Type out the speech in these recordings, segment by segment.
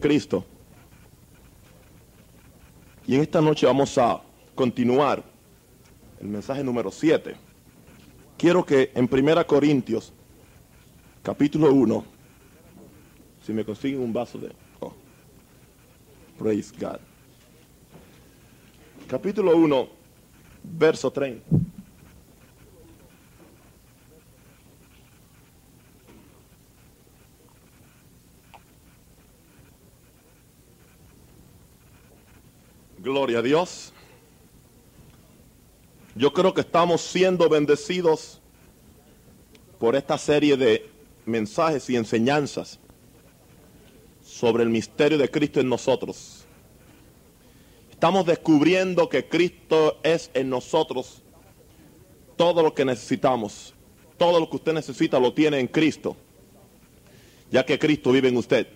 Cristo. Y en esta noche vamos a continuar el mensaje número 7. Quiero que en Primera Corintios, capítulo 1, si me consiguen un vaso de... Oh, praise God. Capítulo 1, verso 30. A Dios. Yo creo que estamos siendo bendecidos por esta serie de mensajes y enseñanzas sobre el misterio de Cristo en nosotros. Estamos descubriendo que Cristo es en nosotros todo lo que necesitamos. Todo lo que usted necesita lo tiene en Cristo, ya que Cristo vive en usted.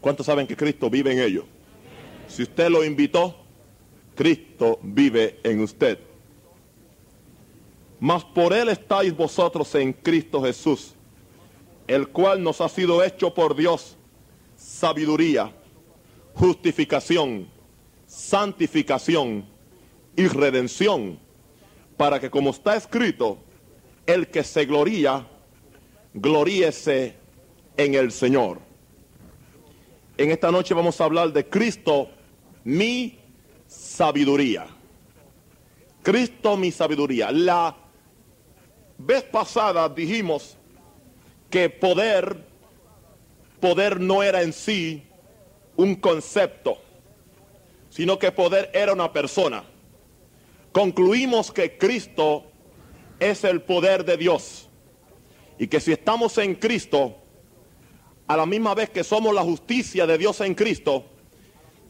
¿Cuántos saben que Cristo vive en ellos? Si usted lo invitó, Cristo vive en usted. Mas por Él estáis vosotros en Cristo Jesús, el cual nos ha sido hecho por Dios sabiduría, justificación, santificación y redención, para que como está escrito, el que se gloría, gloríese en el Señor. En esta noche vamos a hablar de Cristo, mi sabiduría. Cristo, mi sabiduría. La vez pasada dijimos que poder, poder no era en sí un concepto, sino que poder era una persona. Concluimos que Cristo es el poder de Dios y que si estamos en Cristo, a la misma vez que somos la justicia de Dios en Cristo,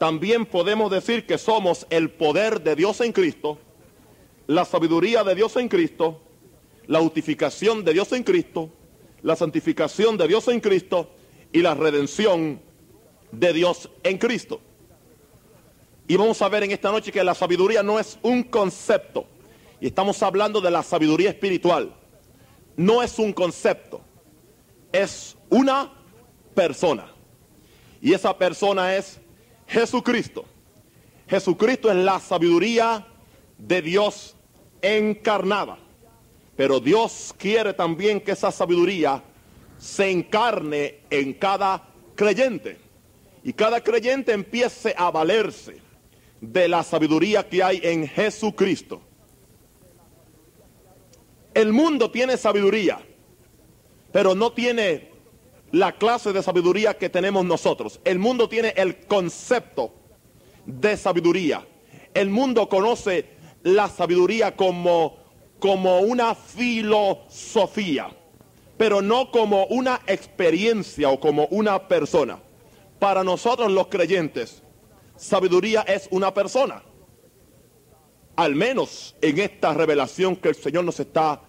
también podemos decir que somos el poder de Dios en Cristo, la sabiduría de Dios en Cristo, la justificación de Dios en Cristo, la santificación de Dios en Cristo y la redención de Dios en Cristo. Y vamos a ver en esta noche que la sabiduría no es un concepto, y estamos hablando de la sabiduría espiritual. No es un concepto, es una persona. Y esa persona es Jesucristo. Jesucristo es la sabiduría de Dios encarnada. Pero Dios quiere también que esa sabiduría se encarne en cada creyente. Y cada creyente empiece a valerse de la sabiduría que hay en Jesucristo. El mundo tiene sabiduría, pero no tiene la clase de sabiduría que tenemos nosotros. El mundo tiene el concepto de sabiduría. El mundo conoce la sabiduría como, como una filosofía, pero no como una experiencia o como una persona. Para nosotros los creyentes, sabiduría es una persona. Al menos en esta revelación que el Señor nos está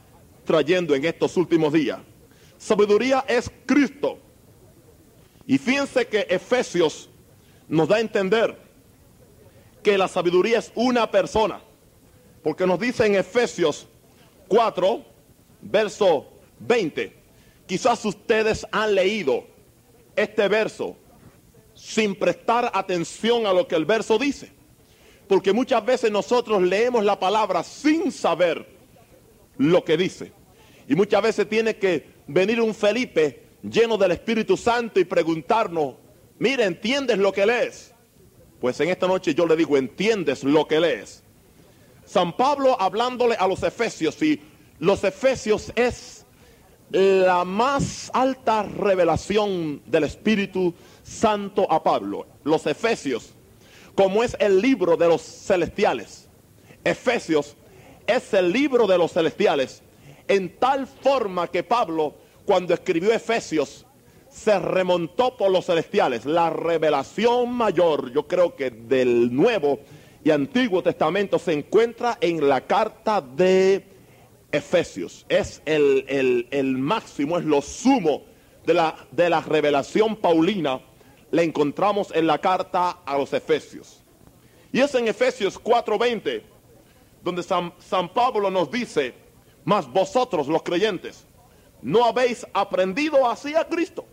trayendo en estos últimos días. Sabiduría es Cristo. Y fíjense que Efesios nos da a entender que la sabiduría es una persona. Porque nos dice en Efesios 4, verso 20. Quizás ustedes han leído este verso sin prestar atención a lo que el verso dice. Porque muchas veces nosotros leemos la palabra sin saber lo que dice. Y muchas veces tiene que venir un Felipe lleno del Espíritu Santo y preguntarnos, mire, ¿entiendes lo que lees? Pues en esta noche yo le digo, ¿entiendes lo que lees? San Pablo hablándole a los efesios y los efesios es la más alta revelación del Espíritu Santo a Pablo. Los efesios, como es el libro de los celestiales. Efesios es el libro de los celestiales en tal forma que Pablo, cuando escribió Efesios, se remontó por los celestiales. La revelación mayor, yo creo que del Nuevo y Antiguo Testamento se encuentra en la carta de Efesios. Es el, máximo, es lo sumo de la, de la revelación paulina. La encontramos en la carta a los Efesios. Y es en Efesios 4:20 donde San, San Pablo nos dice, mas vosotros los creyentes no habéis aprendido así a Cristo.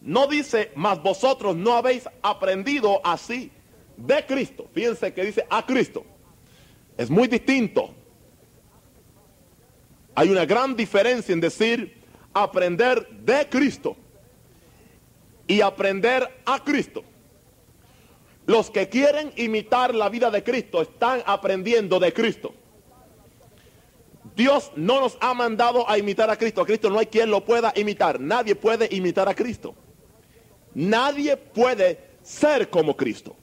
no dice, mas vosotros no habéis aprendido así de Cristo. Fíjense que dice a Cristo. Es muy distinto. Hay una gran diferencia en decir aprender de Cristo y aprender a Cristo. Los que quieren imitar la vida de Cristo están aprendiendo de Cristo. Dios no nos ha mandado a imitar a Cristo. A Cristo no hay quien lo pueda imitar. Nadie puede imitar a Cristo. Nadie puede ser como Cristo.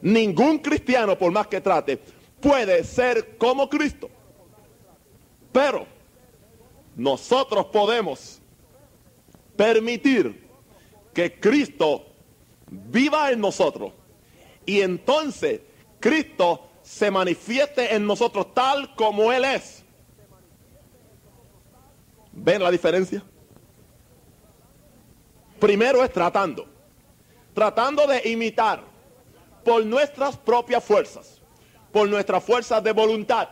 Ningún cristiano, por más que trate, puede ser como Cristo. Pero nosotros podemos permitir que Cristo viva en nosotros y entonces Cristo se manifieste en nosotros tal como Él es. ¿Ven la diferencia? Primero es tratando, tratando de imitar por nuestras propias fuerzas, por nuestras fuerzas de voluntad,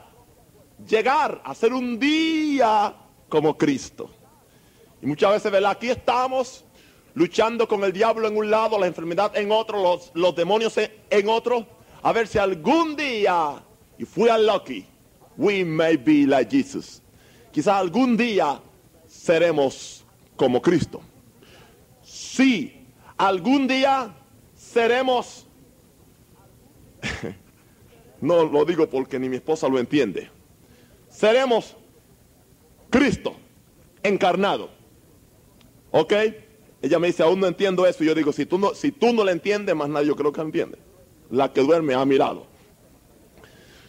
llegar a ser un día como Cristo. Y muchas veces, ¿verdad? Aquí estamos luchando con el diablo en un lado, la enfermedad en otro, los, demonios en otro, a ver si algún día, if we are lucky, we may be like Jesus. Quizás algún día seremos como Cristo. Sí, algún día seremos no lo digo porque ni mi esposa lo entiende. Seremos Cristo encarnado. ¿Ok? Ella me dice, aún no entiendo eso. Y yo digo, si tú no, si tú no lo entiendes, más nadie yo creo que entiende. La que duerme ha mirado.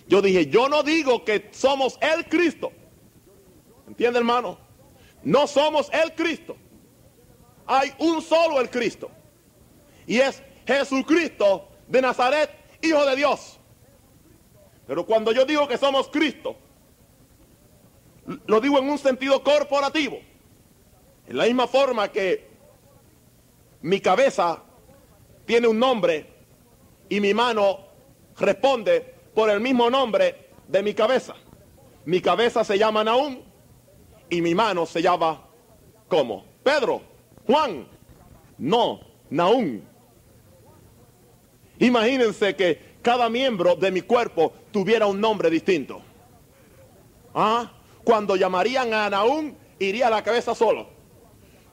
Yo dije, yo no digo que somos el Cristo. ¿Entiende, hermano? No somos el Cristo. Hay un solo el Cristo. Y es Jesucristo de Nazaret hijo de Dios. Pero cuando yo digo que somos Cristo, lo digo en un sentido corporativo. En la misma forma que mi cabeza tiene un nombre y mi mano responde por el mismo nombre de mi cabeza. Mi cabeza se llama Naúm y mi mano se llama ¿cómo? Pedro, Juan. No, Naúm. Imagínense que cada miembro de mi cuerpo tuviera un nombre distinto. ¿Ah? Cuando llamarían a Anaún, iría la cabeza solo.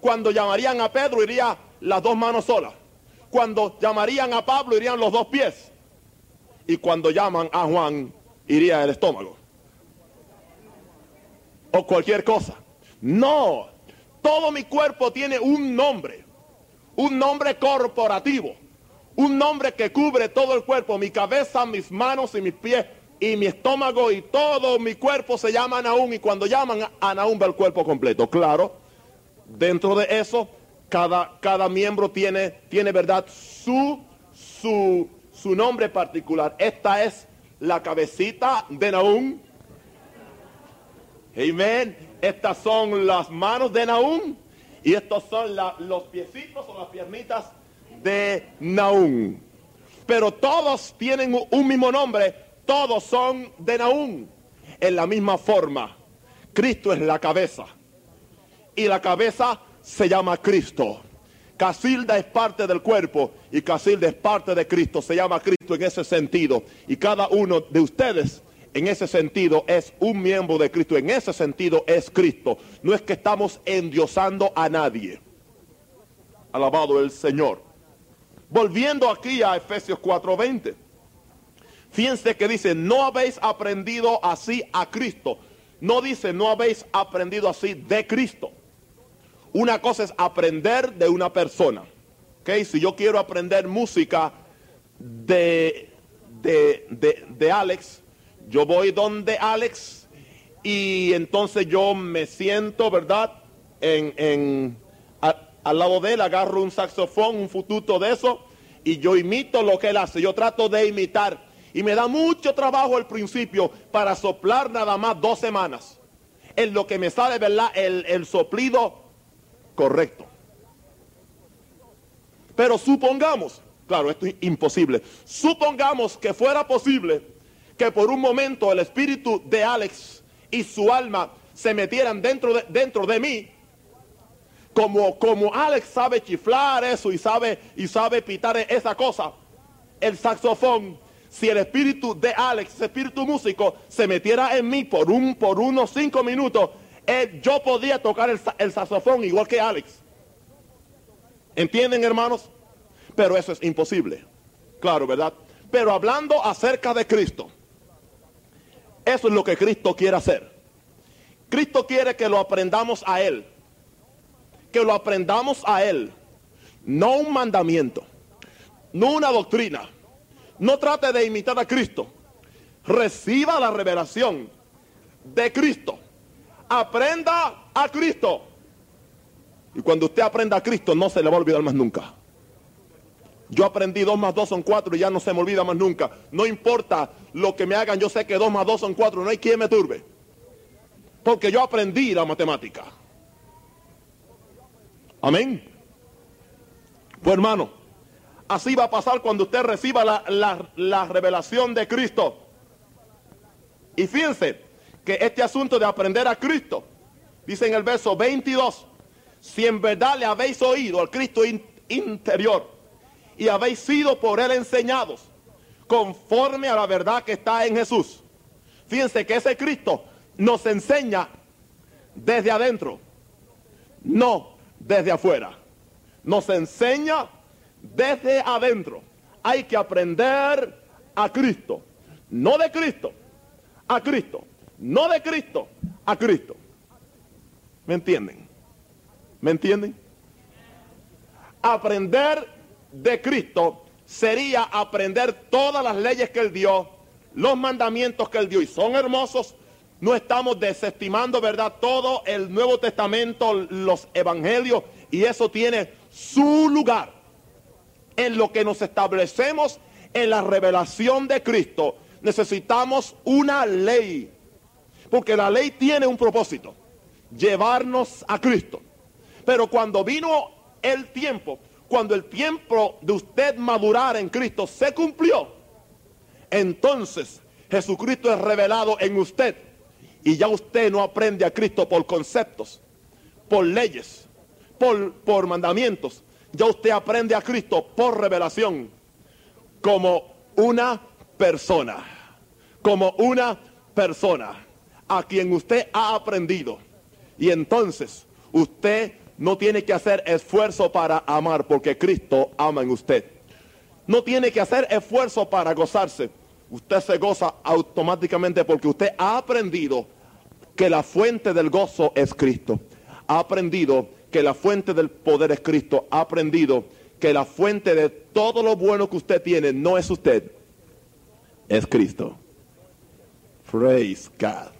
Cuando llamarían a Pedro, iría las dos manos solas. Cuando llamarían a Pablo, irían los dos pies. Y cuando llaman a Juan, iría el estómago. O cualquier cosa. No, todo mi cuerpo tiene un nombre. Un nombre corporativo un nombre que cubre todo el cuerpo, mi cabeza, mis manos y mis pies y mi estómago y todo mi cuerpo se llama Naúm y cuando llaman a Naúm va el cuerpo completo. Claro, dentro de eso cada, cada miembro tiene, tiene verdad su, su, su nombre particular. Esta es la cabecita de Naúm. Amén. Estas son las manos de Naúm y estos son los piecitos o las piernitas de Naún. Pero todos tienen un mismo nombre, todos son de Naún. En la misma forma, Cristo es la cabeza. Y la cabeza se llama Cristo. Casilda es parte del cuerpo y Casilda es parte de Cristo. Se llama Cristo en ese sentido. Y cada uno de ustedes en ese sentido es un miembro de Cristo. En ese sentido es Cristo. No es que estamos endiosando a nadie. Alabado el Señor. Volviendo aquí a Efesios 4:20. Fíjense que dice, no habéis aprendido así a Cristo. No dice, no habéis aprendido así de Cristo. Una cosa es aprender de una persona. ¿okay? Si yo quiero aprender música de, de, de, Alex, yo voy donde Alex y entonces yo me siento, ¿verdad? En, en, al lado de él, agarro un saxofón, un fututo de eso, y yo imito lo que él hace. Yo trato de imitar. Y me da mucho trabajo al principio para soplar nada más dos semanas. En lo que me sale, ¿verdad? El, el soplido correcto. Pero supongamos, claro, esto es imposible. Supongamos que fuera posible que por un momento el espíritu de Alex y su alma se metieran dentro de, dentro de mí como, como Alex sabe chiflar eso y sabe, y sabe pitar esa cosa, el saxofón, si el espíritu de Alex, ese espíritu músico, se metiera en mí por, un, por unos cinco minutos, eh, yo podía tocar el, el saxofón igual que Alex. ¿Entienden, hermanos? Pero eso es imposible. Claro, ¿verdad? Pero hablando acerca de Cristo, eso es lo que Cristo quiere hacer. Cristo quiere que lo aprendamos a Él. Que lo aprendamos a Él. No un mandamiento. No una doctrina. No trate de imitar a Cristo. Reciba la revelación de Cristo. Aprenda a Cristo. Y cuando usted aprenda a Cristo no se le va a olvidar más nunca. Yo aprendí 2 más 2 son 4 y ya no se me olvida más nunca. No importa lo que me hagan, yo sé que 2 más 2 son 4, no hay quien me turbe. Porque yo aprendí la matemática. Amén. Pues hermano, así va a pasar cuando usted reciba la, la revelación de Cristo. Y fíjense que este asunto de aprender a Cristo, dice en el verso 22, si en verdad le habéis oído al Cristo interior, y habéis sido por él enseñados conforme a la verdad que está en Jesús. Fíjense que ese Cristo nos enseña desde adentro, no desde afuera. Nos enseña desde adentro. Hay que aprender a Cristo, no de Cristo, a Cristo, no de Cristo, a Cristo. ¿Me entienden? ¿Me entienden? Aprender de Cristo sería aprender todas las leyes que Él dio, los mandamientos que Él dio, y son hermosos. No estamos desestimando, ¿verdad? Todo el Nuevo Testamento, los evangelios, y eso tiene su lugar. En lo que nos establecemos en la revelación de Cristo, necesitamos una ley. Porque la ley tiene un propósito, llevarnos a Cristo. Pero cuando vino el tiempo cuando el tiempo de usted madurar en Cristo se cumplió, entonces Jesucristo es revelado en usted y ya usted no aprende a Cristo por conceptos, por leyes, por, por mandamientos. Ya usted aprende a Cristo por revelación como una persona, como una persona a quien usted ha aprendido. Y entonces usted no tiene que hacer esfuerzo para amar porque Cristo ama en usted. No tiene que hacer esfuerzo para gozarse. Usted se goza automáticamente porque usted ha aprendido que la fuente del gozo es Cristo. Ha aprendido que la fuente del poder es Cristo. Ha aprendido que la fuente de todo lo bueno que usted tiene no es usted, es Cristo. Praise God.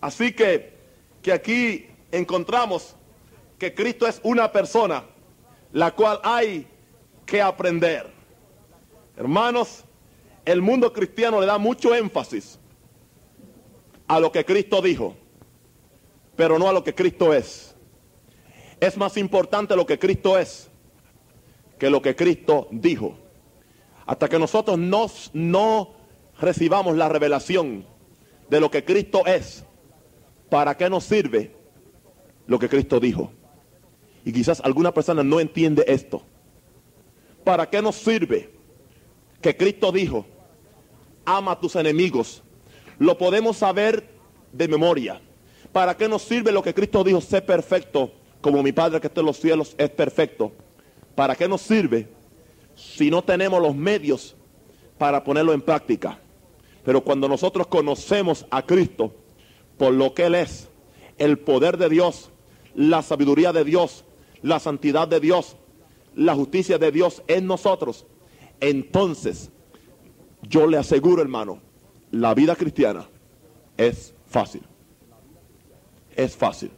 Así que, que aquí encontramos que Cristo es una persona la cual hay que aprender. Hermanos, el mundo cristiano le da mucho énfasis a lo que Cristo dijo, pero no a lo que Cristo es. Es más importante lo que Cristo es que lo que Cristo dijo. Hasta que nosotros no, no recibamos la revelación de lo que Cristo es, ¿para qué nos sirve lo que Cristo dijo? Y quizás alguna persona no entiende esto. ¿Para qué nos sirve que Cristo dijo, ama a tus enemigos? Lo podemos saber de memoria. ¿Para qué nos sirve lo que Cristo dijo, sé perfecto como mi Padre que está en los cielos es perfecto? ¿Para qué nos sirve si no tenemos los medios para ponerlo en práctica? Pero cuando nosotros conocemos a Cristo por lo que Él es, el poder de Dios, la sabiduría de Dios, la santidad de Dios, la justicia de Dios en nosotros, entonces yo le aseguro, hermano, la vida cristiana es fácil. Es fácil.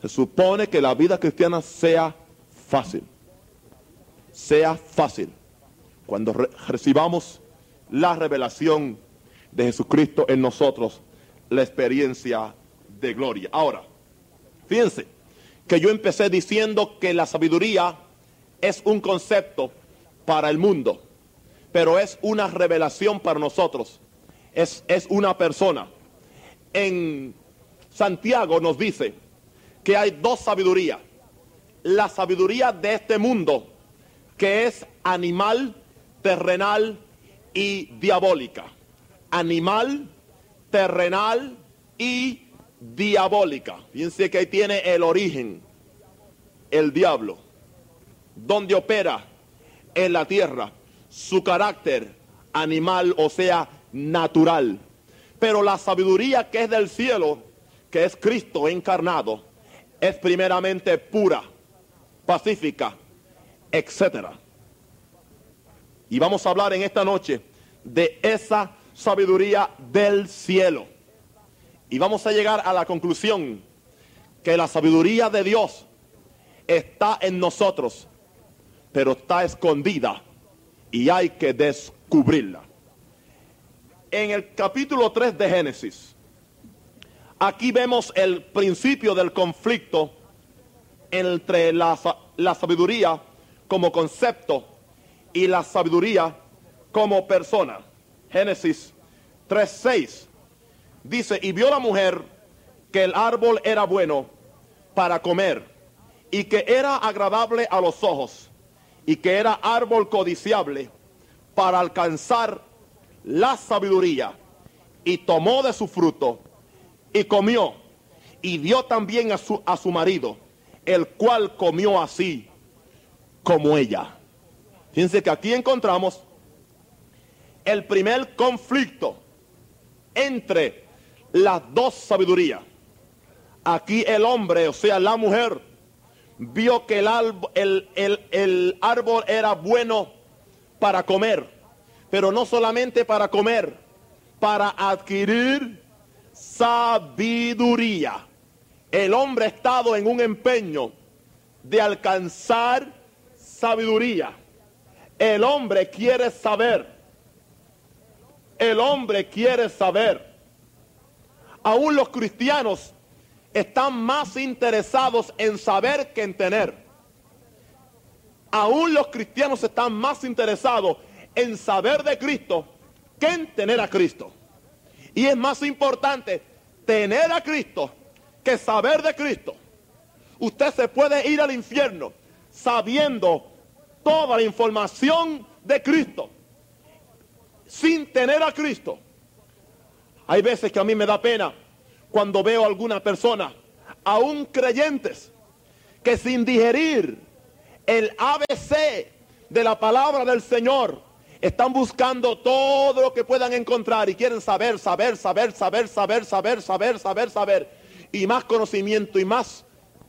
Se supone que la vida cristiana sea fácil. Sea fácil. Cuando recibamos la revelación de Jesucristo en nosotros, la experiencia de gloria. Ahora, fíjense que yo empecé diciendo que la sabiduría es un concepto para el mundo, pero es una revelación para nosotros. Es, es una persona. En Santiago nos dice que hay dos sabidurías. La sabiduría de este mundo, que es animal, terrenal y diabólica. Animal, terrenal y diabólica. Fíjense que ahí tiene el origen, el diablo, donde opera en la tierra, su carácter animal, o sea, natural. Pero la sabiduría que es del cielo, que es Cristo encarnado, es primeramente pura, pacífica, etcétera. Y vamos a hablar en esta noche de esa sabiduría del cielo. Y vamos a llegar a la conclusión que la sabiduría de Dios está en nosotros, pero está escondida y hay que descubrirla. En el capítulo 3 de Génesis, aquí vemos el principio del conflicto entre la, la sabiduría como concepto y la sabiduría como persona. Génesis 3.6 dice, y vio la mujer que el árbol era bueno para comer y que era agradable a los ojos y que era árbol codiciable para alcanzar la sabiduría y tomó de su fruto y comió y dio también a su, a su marido, el cual comió así como ella. Fíjense que aquí encontramos el primer conflicto entre las dos sabidurías. Aquí el hombre, o sea, la mujer, vio que el, el árbol era bueno para comer, pero no solamente para comer, para adquirir sabiduría. El hombre ha estado en un empeño de alcanzar sabiduría. El hombre quiere saber. El hombre quiere saber. Aún los cristianos están más interesados en saber que en tener. Aún los cristianos están más interesados en saber de Cristo que en tener a Cristo. Y es más importante tener a Cristo que saber de Cristo. Usted se puede ir al infierno sabiendo toda la información de Cristo sin tener a Cristo. Hay veces que a mí me da pena cuando veo a alguna persona, aún creyentes, que sin digerir el ABC de la palabra del Señor, están buscando todo lo que puedan encontrar y quieren saber, saber, saber, saber, saber, saber, saber, saber, saber, y más conocimiento y más,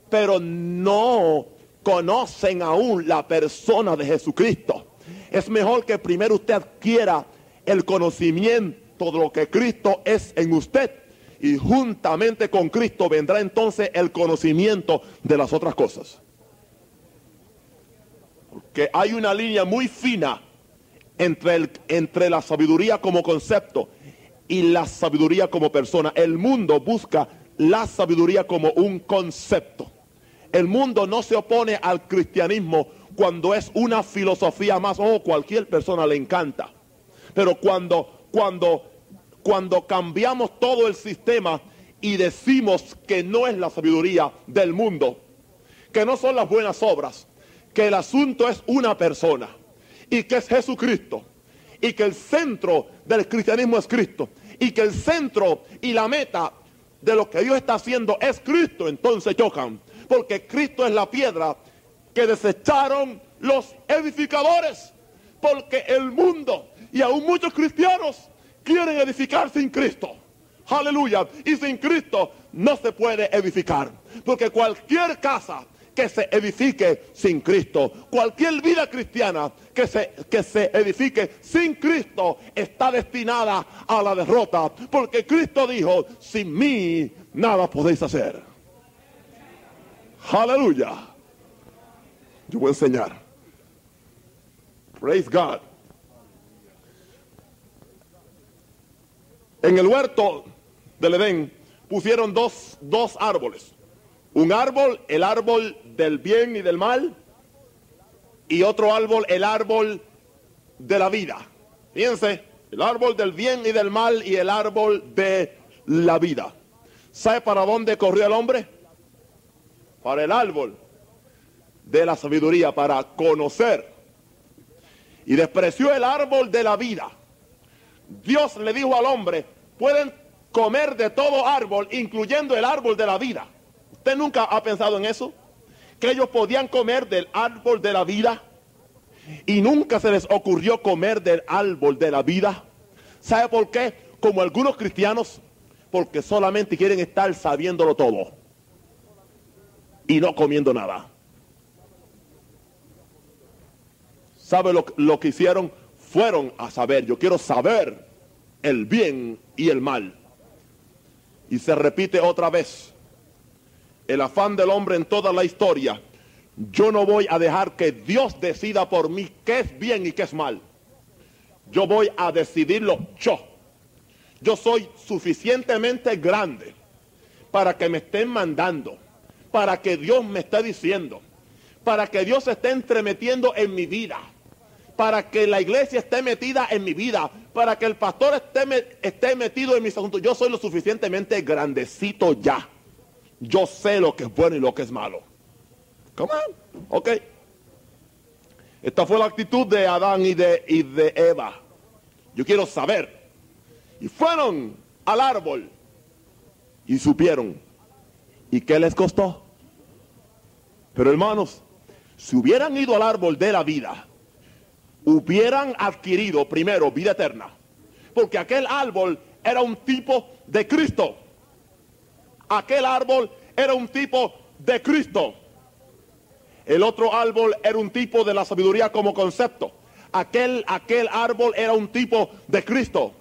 pero no conocen aún la persona de Jesucristo. Es mejor que primero usted adquiera el conocimiento de lo que Cristo es en usted y juntamente con Cristo vendrá entonces el conocimiento de las otras cosas. Porque hay una línea muy fina entre, el, entre la sabiduría como concepto y la sabiduría como persona. El mundo busca la sabiduría como un concepto. El mundo no se opone al cristianismo cuando es una filosofía más, o oh, cualquier persona le encanta. Pero cuando, cuando, cuando cambiamos todo el sistema y decimos que no es la sabiduría del mundo, que no son las buenas obras, que el asunto es una persona y que es Jesucristo y que el centro del cristianismo es Cristo y que el centro y la meta de lo que Dios está haciendo es Cristo, entonces chocan porque Cristo es la piedra que desecharon los edificadores, porque el mundo y aún muchos cristianos quieren edificar sin Cristo. Aleluya. Y sin Cristo no se puede edificar. Porque cualquier casa que se edifique sin Cristo, cualquier vida cristiana que se, que se edifique sin Cristo está destinada a la derrota. Porque Cristo dijo, sin mí nada podéis hacer. Aleluya. Yo voy a enseñar. Praise God. En el huerto del Edén pusieron dos, dos árboles. Un árbol, el árbol del bien y del mal, y otro árbol, el árbol de la vida. Fíjense, el árbol del bien y del mal y el árbol de la vida. ¿Sabe para dónde corrió el hombre? para el árbol de la sabiduría, para conocer. Y despreció el árbol de la vida. Dios le dijo al hombre, pueden comer de todo árbol, incluyendo el árbol de la vida. ¿Usted nunca ha pensado en eso? Que ellos podían comer del árbol de la vida y nunca se les ocurrió comer del árbol de la vida. ¿Sabe por qué? Como algunos cristianos, porque solamente quieren estar sabiéndolo todo y no comiendo nada. ¿Sabe lo, lo que hicieron? Fueron a saber, yo quiero saber el bien y el mal. Y se repite otra vez el afán del hombre en toda la historia. Yo no voy a dejar que Dios decida por mí qué es bien y qué es mal. Yo voy a decidirlo yo. Yo soy suficientemente grande para que me estén mandando, para que Dios me esté diciendo, para que Dios esté entremetiendo en mi vida, para que la iglesia esté metida en mi vida, para que el pastor esté, esté metido en mis asuntos. Yo soy lo suficientemente grandecito ya. Yo sé lo que es bueno y lo que es malo. Come on. Ok. Esta fue la actitud de Adán y de, y de Eva. Yo quiero saber. Y fueron al árbol y supieron. ¿Y qué les costó? Pero hermanos, si hubieran ido al árbol de la vida, hubieran adquirido primero vida eterna. Porque aquel árbol era un tipo de Cristo. Aquel árbol era un tipo de Cristo. El otro árbol era un tipo de la sabiduría como concepto. Aquel, aquel árbol era un tipo de Cristo.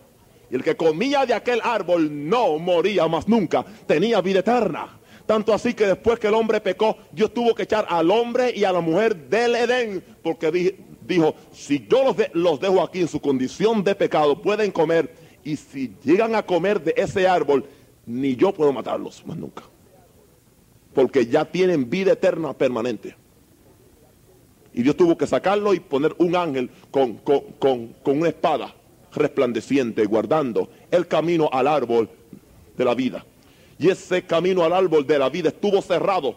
Y el que comía de aquel árbol no moría más nunca. Tenía vida eterna. Tanto así que después que el hombre pecó, Dios tuvo que echar al hombre y a la mujer del Edén. Porque dijo, si yo los, los dejo aquí en su condición de pecado, pueden comer. Y si llegan a comer de ese árbol, ni yo puedo matarlos más nunca. Porque ya tienen vida eterna permanente. Y Dios tuvo que sacarlo y poner un ángel con, con, una espada resplandeciente, guardando el camino al árbol de la vida. Y ese camino al árbol de la vida estuvo cerrado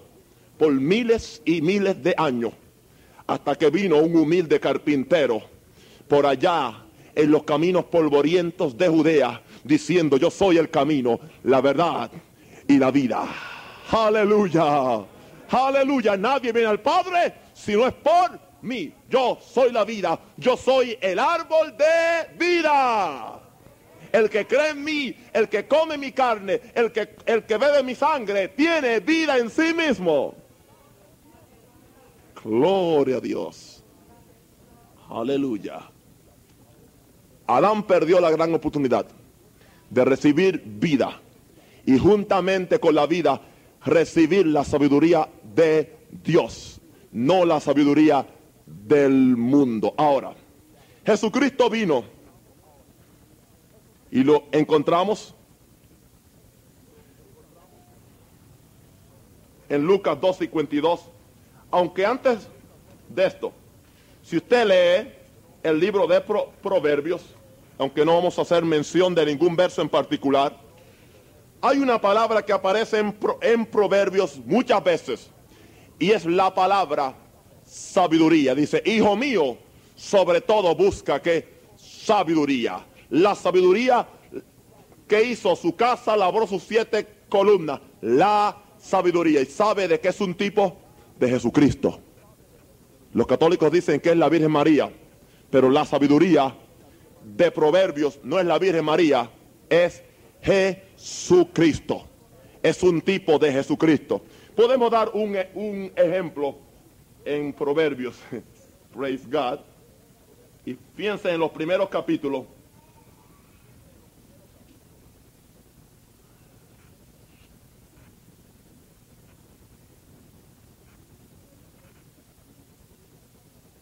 por miles y miles de años, hasta que vino un humilde carpintero por allá en los caminos polvorientos de Judea, diciendo, yo soy el camino, la verdad y la vida. Aleluya, aleluya, nadie viene al Padre si no es por mí. Yo soy la vida, yo soy el árbol de vida. El que cree en mí, el que come mi carne, el que, el que bebe mi sangre, tiene vida en sí mismo. Gloria a Dios. Aleluya. Adán perdió la gran oportunidad de recibir vida y juntamente con la vida recibir la sabiduría de Dios no la sabiduría del mundo. Ahora, Jesucristo vino y lo encontramos en Lucas 2.52. Aunque antes de esto, si usted lee el libro de Proverbios, aunque no vamos a hacer mención de ningún verso en particular, hay una palabra que aparece en, Proverbios muchas veces y es la palabra sabiduría. Dice, hijo mío, sobre todo busca que sabiduría. La sabiduría que hizo su casa, labró sus siete columnas. La sabiduría. ¿Y sabe de qué es un tipo? De Jesucristo. Los católicos dicen que es la Virgen María, pero la sabiduría de Proverbios no es la Virgen María, es Jesucristo. Es un tipo de Jesucristo. Podemos dar un, un ejemplo en Proverbios. Praise God. Y fíjense en los primeros capítulos.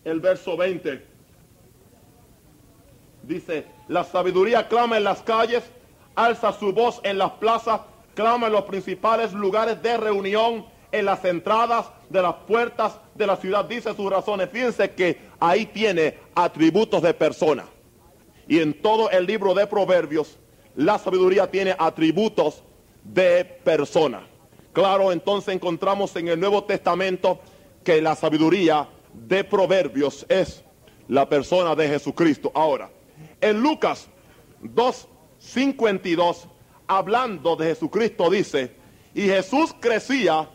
El verso 20 dice, la sabiduría clama en las calles, alza su voz en las plazas, clama en los principales lugares de reunión, en las entradas de las puertas de la ciudad, dice sus razones. Fíjense que ahí tiene atributos de persona. Y en todo el libro de Proverbios, la sabiduría tiene atributos de persona. Claro, entonces encontramos en el Nuevo Testamento que la sabiduría de Proverbios es la persona de Jesucristo. Ahora, en Lucas 2.52, hablando de Jesucristo, dice, y Jesús crecía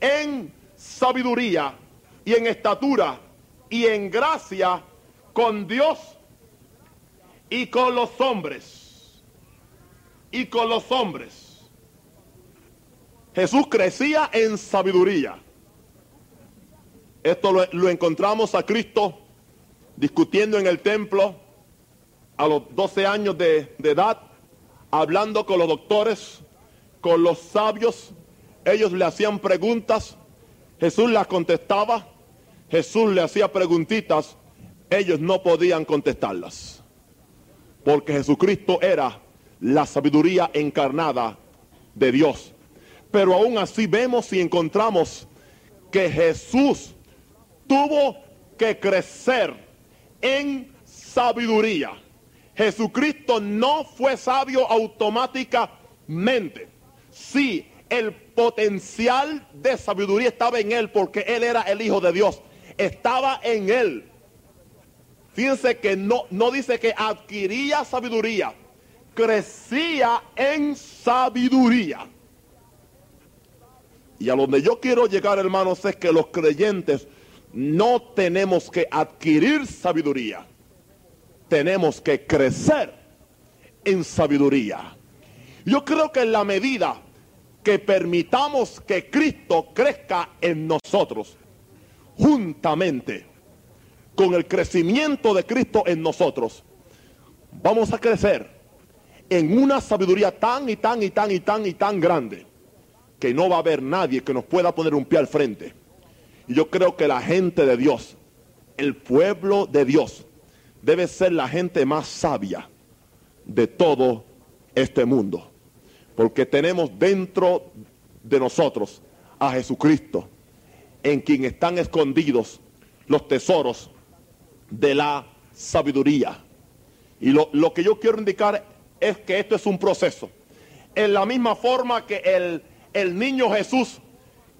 en sabiduría y en estatura y en gracia con Dios y con los hombres. Y con los hombres. Jesús crecía en sabiduría. Esto lo, encontramos a Cristo discutiendo en el templo a los 12 años de, de edad, hablando con los doctores, con los sabios. Ellos le hacían preguntas, Jesús las contestaba, Jesús le hacía preguntitas, ellos no podían contestarlas. Porque Jesucristo era la sabiduría encarnada de Dios. Pero aún así vemos y encontramos que Jesús tuvo que crecer en sabiduría. Jesucristo no fue sabio automáticamente. Sí, el potencial de sabiduría estaba en él porque él era el Hijo de Dios. Estaba en él. Fíjense que no, no dice que adquiría sabiduría, crecía en sabiduría. Y a donde yo quiero llegar, hermanos, es que los creyentes no tenemos que adquirir sabiduría, tenemos que crecer en sabiduría. Yo creo que en la medida que permitamos que Cristo crezca en nosotros, juntamente con el crecimiento de Cristo en nosotros, vamos a crecer en una sabiduría tan y tan y tan y tan y tan grande que no va a haber nadie que nos pueda poner un pie al frente. Yo creo que la gente de Dios, el pueblo de Dios, debe ser la gente más sabia de todo este mundo porque tenemos dentro de nosotros a Jesucristo, en quien están escondidos los tesoros de la sabiduría. Y lo, que yo quiero indicar es que esto es un proceso. En la misma forma que el, el niño Jesús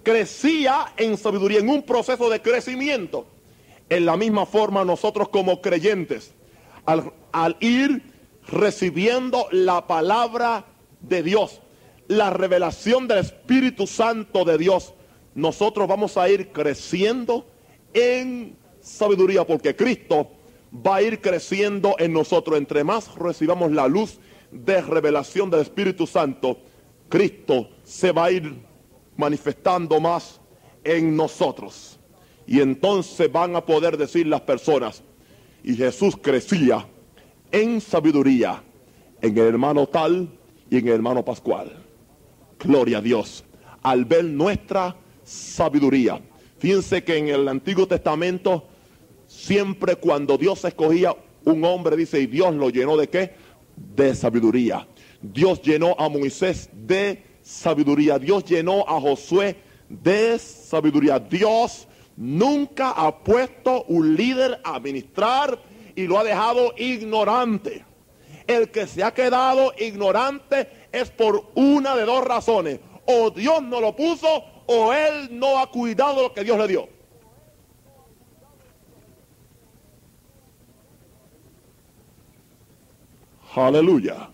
crecía en sabiduría, en un proceso de crecimiento, en la misma forma nosotros como creyentes, al, ir recibiendo la palabra de Dios, la revelación del Espíritu Santo de Dios, nosotros vamos a ir creciendo en sabiduría, porque Cristo va a ir creciendo en nosotros. Entre más recibamos la luz de revelación del Espíritu Santo, Cristo se va a ir manifestando más en nosotros. Y entonces van a poder decir las personas, y Jesús crecía en sabiduría en el hermano tal y en el hermano Pascual. Gloria a Dios. Al ver nuestra sabiduría. Fíjense que en el Antiguo Testamento, siempre cuando Dios escogía un hombre, dice, y Dios lo llenó de qué? De sabiduría. Dios llenó a Moisés de sabiduría. Dios llenó a Josué de sabiduría. Dios nunca ha puesto un líder a administrar y lo ha dejado ignorante. El que se ha quedado ignorante es por una de dos razones. O Dios no lo puso o él no ha cuidado lo que Dios le dio. Aleluya.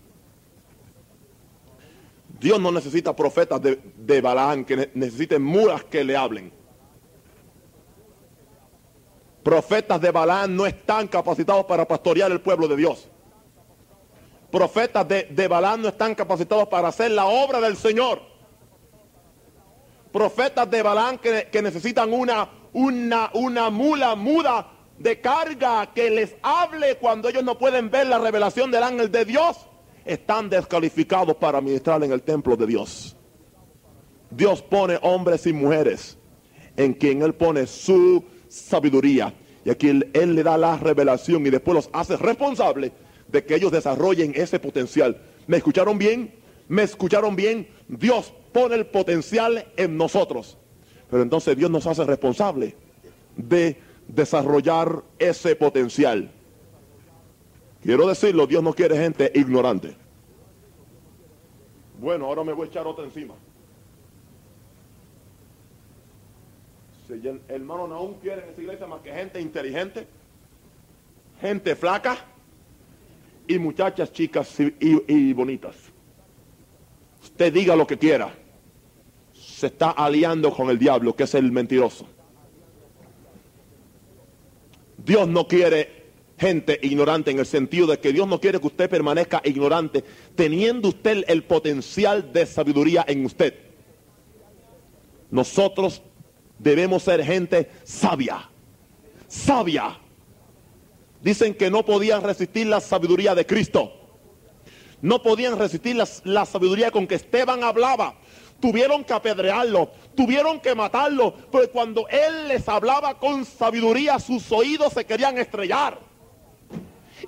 Dios no necesita profetas de, de Balaán que necesiten muras que le hablen. Profetas de Balaán no están capacitados para pastorear el pueblo de Dios profetas de, de Balán no están capacitados para hacer la obra del Señor. Profetas de Balán que, necesitan una, una, una mula muda de carga que les hable cuando ellos no pueden ver la revelación del ángel de Dios, están descalificados para ministrar en el templo de Dios. Dios pone hombres y mujeres en quien Él pone su sabiduría. Y aquí él, él le da la revelación y después los hace responsables de que ellos desarrollen ese potencial. ¿Me escucharon bien? ¿Me escucharon bien? Dios pone el potencial en nosotros. Pero entonces Dios nos hace responsable de desarrollar ese potencial. Quiero decirlo, Dios no quiere gente ignorante. Bueno, ahora me voy a echar otra encima. El hermano Naum quiere en esa iglesia más que gente inteligente, gente flaca y muchachas chicas y, y bonitas. Usted diga lo que quiera. Se está aliando con el diablo, que es el mentiroso. Dios no quiere gente ignorante en el sentido de que Dios no quiere que usted permanezca ignorante, teniendo usted el potencial de sabiduría en usted. Nosotros debemos ser gente sabia, sabia. Dicen que no podían resistir la sabiduría de Cristo. No podían resistir la, la sabiduría con que Esteban hablaba. Tuvieron que apedrearlo, tuvieron que matarlo, pero cuando él les hablaba con sabiduría, sus oídos se querían estrellar.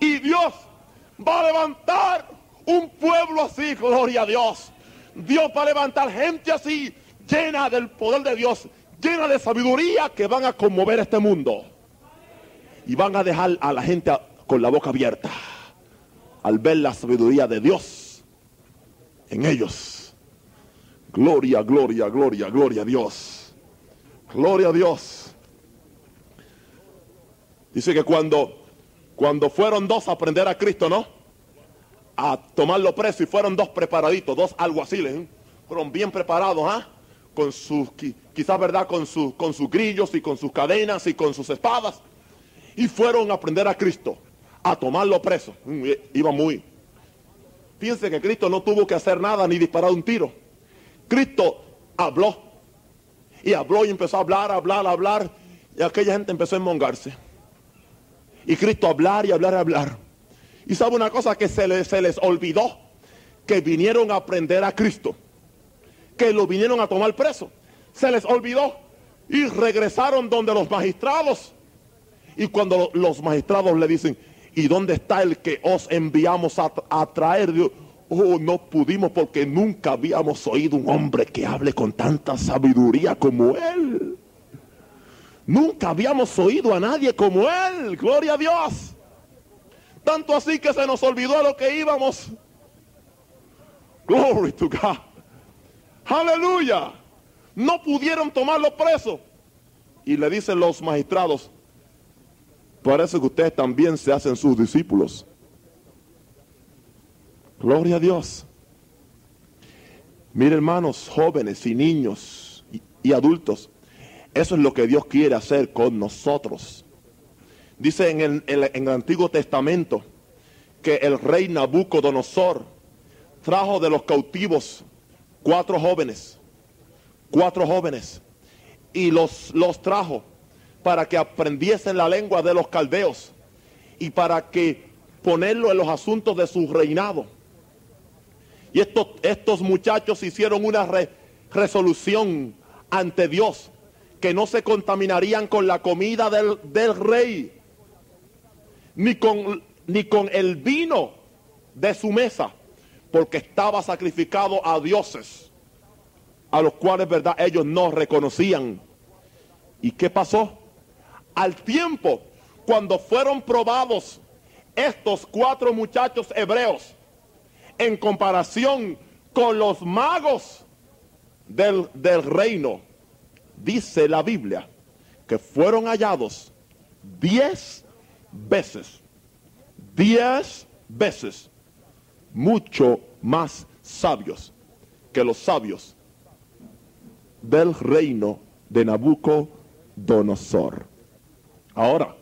Y Dios va a levantar un pueblo así, gloria a Dios. Dios va a levantar gente así, llena del poder de Dios, llena de sabiduría, que van a conmover este mundo. Y van a dejar a la gente con la boca abierta al ver la sabiduría de Dios en ellos. Gloria, gloria, gloria, gloria a Dios. Gloria a Dios. Dice que cuando cuando fueron dos a aprender a Cristo, ¿no? A tomarlo preso y fueron dos preparaditos, dos alguaciles. ¿eh? Fueron bien preparados, ¿ah? Con sus, quizás, ¿verdad? Con, sus, con sus grillos y con sus cadenas y con sus espadas. Y fueron a aprender a Cristo, a tomarlo preso. Mm, iba muy. Fíjense que Cristo no tuvo que hacer nada ni disparar un tiro. Cristo habló. Y habló y empezó a hablar, a hablar, a hablar. Y aquella gente empezó a enmongarse. Y Cristo hablar y hablar y hablar. Y sabe una cosa que se les, se les olvidó. Que vinieron a aprender a Cristo. Que lo vinieron a tomar preso. Se les olvidó. Y regresaron donde los magistrados. Y cuando los magistrados le dicen, ¿y dónde está el que os enviamos a, a traer? Oh, no pudimos porque nunca habíamos oído un hombre que hable con tanta sabiduría como él. Nunca habíamos oído a nadie como Él. Gloria a Dios. Tanto así que se nos olvidó a lo que íbamos. Glory to God. Aleluya. No pudieron tomarlo preso. Y le dicen los magistrados, parece que ustedes también se hacen sus discípulos. Gloria a Dios. Mire hermanos, jóvenes y niños y adultos, eso es lo que Dios quiere hacer con nosotros. Dice en el, en Antiguo Testamento que el rey Nabucodonosor trajo de los cautivos cuatro jóvenes, cuatro jóvenes, y los, los trajo para que aprendiesen la lengua de los caldeos y para que ponerlo en los asuntos de su reinado. Y estos, estos muchachos hicieron una resolución ante Dios que no se contaminarían con la comida del, del rey, ni con, ni con el vino de su mesa, porque estaba sacrificado a dioses, a los cuales, verdad, ellos no reconocían. ¿Y qué pasó? Al tiempo, cuando fueron probados estos cuatro muchachos hebreos, en comparación con los magos del, del reino, dice la Biblia que fueron hallados diez veces, diez veces, mucho más sabios que los sabios del reino de Nabucodonosor. Ahora,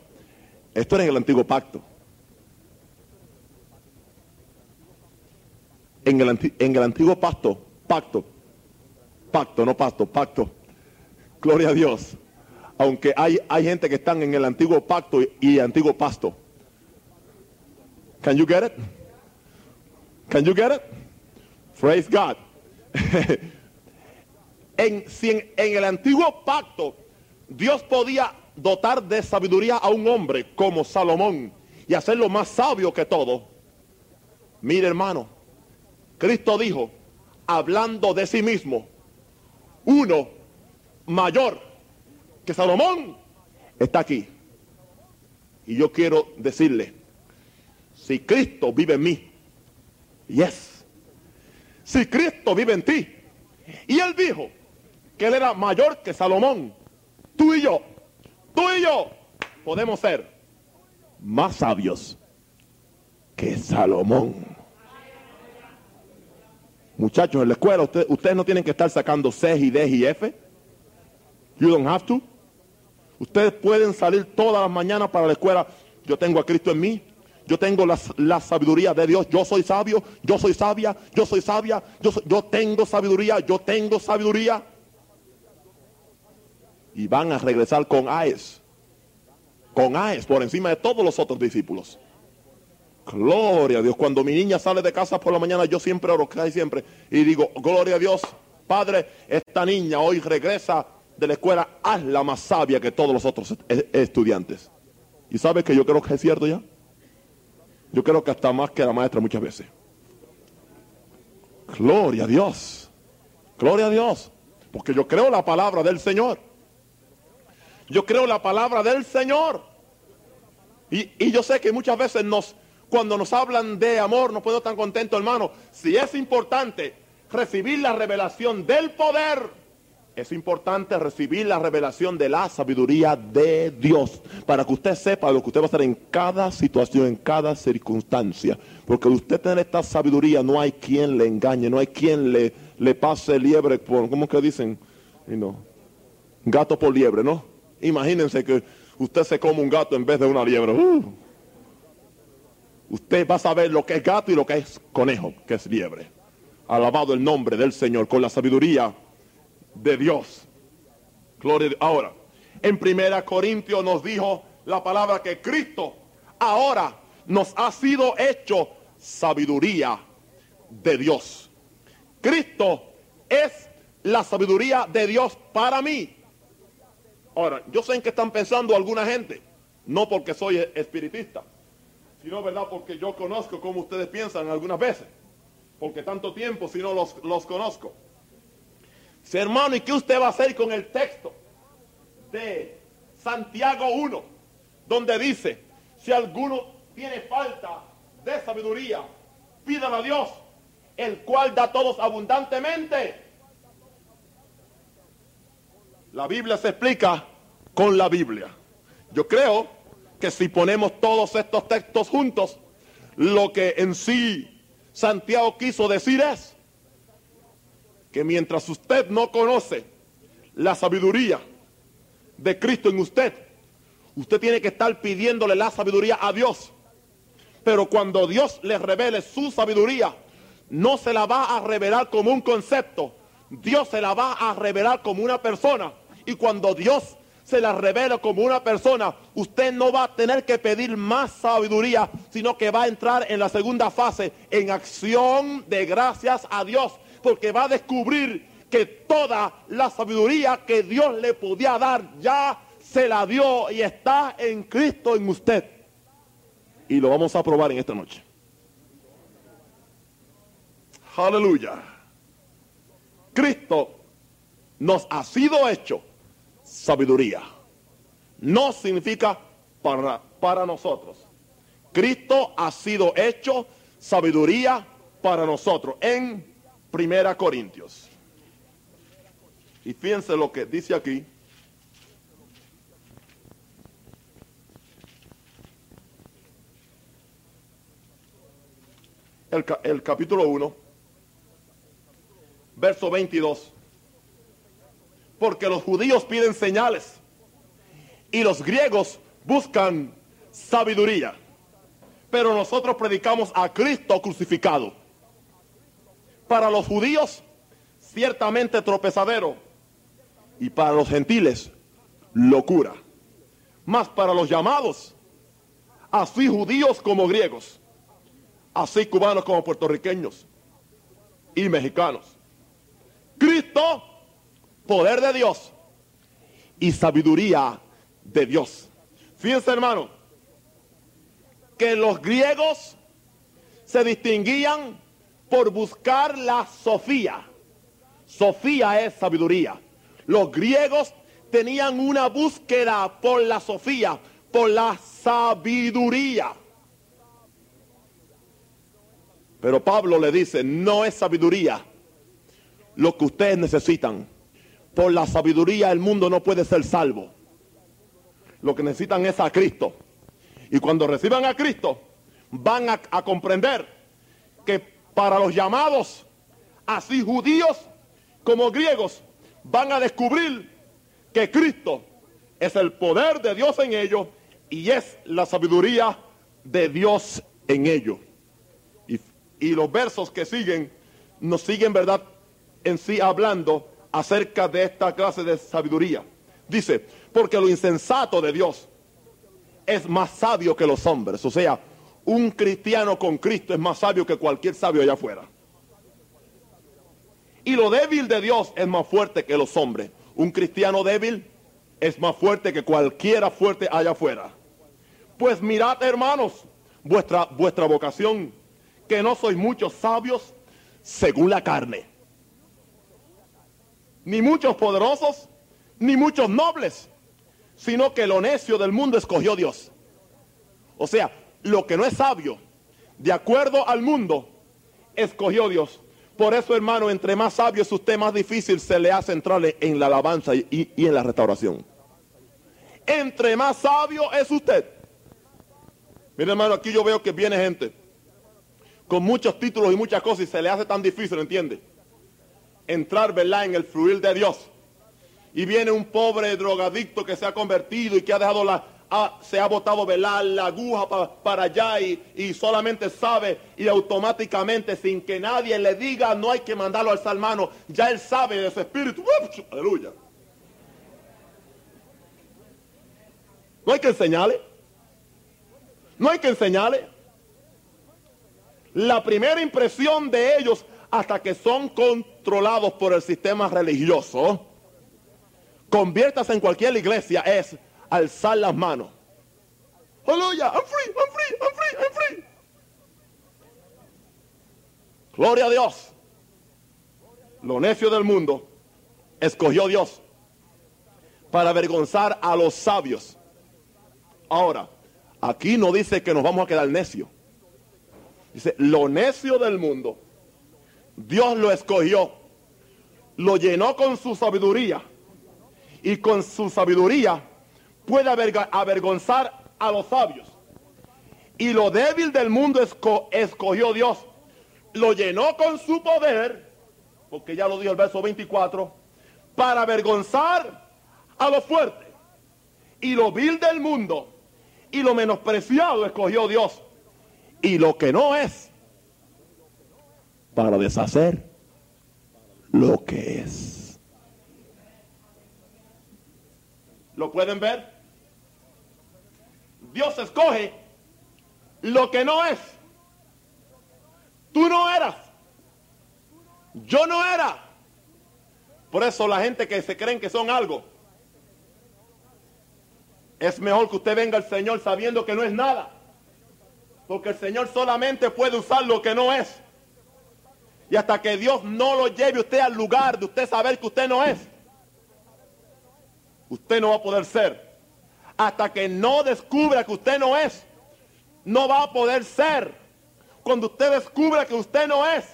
esto era en el antiguo pacto. En el, en el antiguo pacto, pacto, pacto, no pacto, pacto Gloria a Dios. Aunque hay, hay gente que están en el antiguo pacto y, antiguo pasto. Can you get it? Can you get it? Praise God. en, si en, en el antiguo pacto Dios podía dotar de sabiduría a un hombre como Salomón y hacerlo más sabio que todo. Mire hermano, Cristo dijo, hablando de sí mismo, uno mayor que Salomón está aquí. Y yo quiero decirle, si Cristo vive en mí, yes, si Cristo vive en ti, y él dijo que él era mayor que Salomón, tú y yo, tú y yo podemos ser más sabios que Salomón. Muchachos, en la escuela usted- ustedes no tienen que estar sacando C y D y F. You don't have to. Ustedes pueden salir todas las mañanas para la escuela. Yo tengo a Cristo en mí. Yo tengo la, la sabiduría de Dios. Yo soy sabio. Yo soy sabia. Yo soy sabia. Yo, soy- yo tengo sabiduría. Yo tengo sabiduría. Y van a regresar con AES. Con AES por encima de todos los otros discípulos. Gloria a Dios. Cuando mi niña sale de casa por la mañana, yo siempre oro, casi siempre. Y digo, gloria a Dios, Padre, esta niña hoy regresa de la escuela, hazla más sabia que todos los otros estudiantes. ¿Y sabes que yo creo que es cierto ya? Yo creo que hasta más que la maestra muchas veces. Gloria a Dios. Gloria a Dios. Porque yo creo la palabra del Señor. Yo creo la palabra del Señor. Y, y yo sé que muchas veces nos, cuando nos hablan de amor, no puedo tan contento, hermano. Si es importante recibir la revelación del poder, es importante recibir la revelación de la sabiduría de Dios. Para que usted sepa lo que usted va a hacer en cada situación, en cada circunstancia. Porque usted tener esta sabiduría, no hay quien le engañe, no hay quien le, le pase liebre por, ¿cómo que dicen? Know, gato por liebre, ¿no? Imagínense que usted se come un gato en vez de una liebre. Uh. Usted va a saber lo que es gato y lo que es conejo, que es liebre. Alabado el nombre del Señor con la sabiduría de Dios. Gloria. Ahora, en Primera Corintios nos dijo la palabra que Cristo ahora nos ha sido hecho sabiduría de Dios. Cristo es la sabiduría de Dios para mí. Ahora, yo sé en qué están pensando alguna gente, no porque soy espiritista, sino verdad porque yo conozco cómo ustedes piensan algunas veces, porque tanto tiempo si no los, los conozco. Si, hermano, ¿y qué usted va a hacer con el texto de Santiago 1, donde dice, si alguno tiene falta de sabiduría, pídala a Dios, el cual da a todos abundantemente? La Biblia se explica con la Biblia. Yo creo que si ponemos todos estos textos juntos, lo que en sí Santiago quiso decir es que mientras usted no conoce la sabiduría de Cristo en usted, usted tiene que estar pidiéndole la sabiduría a Dios. Pero cuando Dios le revele su sabiduría, no se la va a revelar como un concepto, Dios se la va a revelar como una persona. Y cuando Dios se la revela como una persona, usted no va a tener que pedir más sabiduría, sino que va a entrar en la segunda fase, en acción de gracias a Dios, porque va a descubrir que toda la sabiduría que Dios le podía dar ya se la dio y está en Cristo en usted. Y lo vamos a probar en esta noche. Aleluya. Cristo nos ha sido hecho sabiduría. No significa para, para nosotros. Cristo ha sido hecho sabiduría para nosotros en Primera Corintios. Y fíjense lo que dice aquí. El, ca- el capítulo 1, verso 22. Porque los judíos piden señales y los griegos buscan sabiduría. Pero nosotros predicamos a Cristo crucificado. Para los judíos, ciertamente tropezadero. Y para los gentiles, locura. Mas para los llamados, así judíos como griegos, así cubanos como puertorriqueños y mexicanos. Cristo, poder de Dios y sabiduría de Dios. Fíjense hermano, que los griegos se distinguían por buscar la Sofía. Sofía es sabiduría. Los griegos tenían una búsqueda por la Sofía, por la sabiduría. Pero Pablo le dice, no es sabiduría lo que ustedes necesitan, por la sabiduría el mundo no puede ser salvo. Lo que necesitan es a Cristo. Y cuando reciban a Cristo, van a, comprender que para los llamados, así judíos como griegos, van a descubrir que Cristo es el poder de Dios en ellos y es la sabiduría de Dios en ellos. Y, los versos que siguen nos siguen, ¿verdad? En sí hablando acerca de esta clase de sabiduría. Dice, porque lo insensato de Dios es más sabio que los hombres. O sea, un cristiano con Cristo es más sabio que cualquier sabio allá afuera. Y lo débil de Dios es más fuerte que los hombres. Un cristiano débil es más fuerte que cualquiera fuerte allá afuera. Pues mirad, hermanos, vuestra, vuestra vocación, que no sois muchos sabios según la carne, ni muchos poderosos, ni muchos nobles, sino que lo necio del mundo escogió Dios. O sea, lo que no es sabio, de acuerdo al mundo, escogió Dios. Por eso, hermano, entre más sabio es usted, más difícil se le hace entrarle en la alabanza y, en la restauración. Entre más sabio es usted. Mire, hermano, aquí yo veo que viene gente con muchos títulos y muchas cosas y se le hace tan difícil, ¿entiende? Entrar, ¿verdad?, en el fluir de Dios. Y viene un pobre drogadicto que se ha convertido y que ha dejado la, se ha botado velar la aguja para allá y, y, solamente sabe y automáticamente sin que nadie le diga no hay que mandarlo al salmano, ya él sabe de su espíritu. Aleluya. No hay que enseñarle. No hay que enseñarle. La primera impresión de ellos hasta que son controlados por el sistema religioso, conviértase en cualquier iglesia, es alzar las manos. Aleluya, I'm free, I'm free, I'm free, I'm free. Gloria a Dios. Lo necio del mundo escogió Dios para avergonzar a los sabios. Ahora, aquí no dice que nos vamos a quedar necios. Dice, lo necio del mundo, Dios lo escogió, lo llenó con su sabiduría y con su sabiduría puede avergonzar a los sabios. Y lo débil del mundo esco escogió Dios, lo llenó con su poder, porque ya lo dijo el verso 24, para avergonzar a los fuertes. Y lo vil del mundo y lo menospreciado escogió Dios y lo que no es para deshacer lo que es. ¿Lo pueden ver? Dios escoge lo que no es. Tú no eras. Yo no era. Por eso la gente que se creen que son algo, es mejor que usted venga al Señor sabiendo que no es nada. Porque el Señor solamente puede usar lo que no es. Y hasta que Dios no lo lleve usted al lugar de usted saber que usted no es, usted no va a poder ser. Hasta que no descubra que usted no es, no va a poder ser. Cuando usted descubra que usted no es,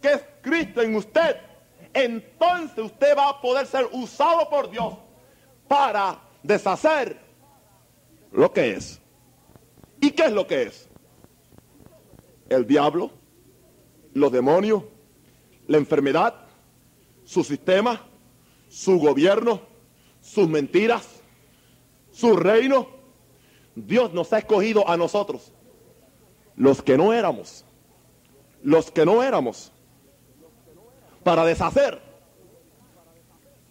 que es Cristo en usted, entonces usted va a poder ser usado por Dios para deshacer lo que es. ¿Y qué es lo que es? el diablo, los demonios, la enfermedad, su sistema, su gobierno, sus mentiras, su reino. Dios nos ha escogido a nosotros, los que no éramos, los que no éramos, para deshacer,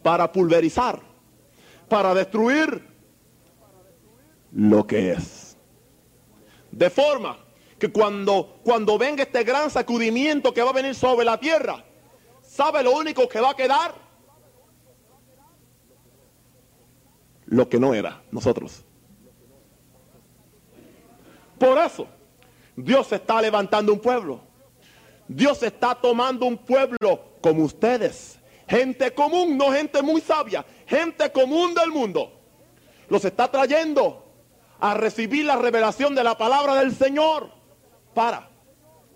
para pulverizar, para destruir lo que es. De forma que cuando, cuando venga este gran sacudimiento que va a venir sobre la tierra, ¿sabe lo único que va a quedar? Lo que no era, nosotros. Por eso, Dios está levantando un pueblo. Dios está tomando un pueblo como ustedes. Gente común, no gente muy sabia. Gente común del mundo. Los está trayendo a recibir la revelación de la palabra del Señor para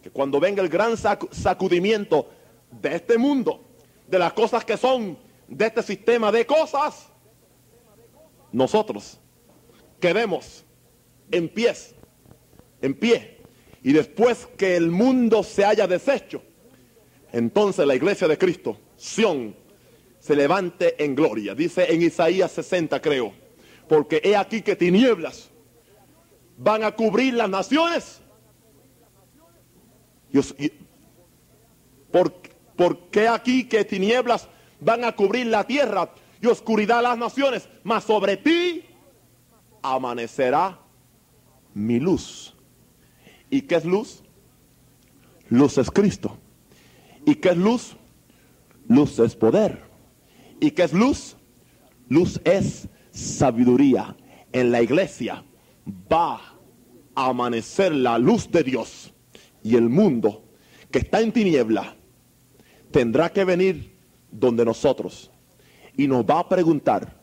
que cuando venga el gran sacudimiento de este mundo, de las cosas que son de este sistema de cosas, nosotros quedemos en pies, en pie. Y después que el mundo se haya deshecho, entonces la iglesia de Cristo, Sión, se levante en gloria. Dice en Isaías 60, creo. Porque he aquí que tinieblas van a cubrir las naciones. ¿por, ¿Por qué aquí que tinieblas van a cubrir la tierra y oscuridad las naciones? Mas sobre ti amanecerá mi luz. ¿Y qué es luz? Luz es Cristo. ¿Y qué es luz? Luz es poder. ¿Y qué es luz? Luz es sabiduría. En la iglesia va a amanecer la luz de Dios. Y el mundo que está en tiniebla tendrá que venir donde nosotros. Y nos va a preguntar,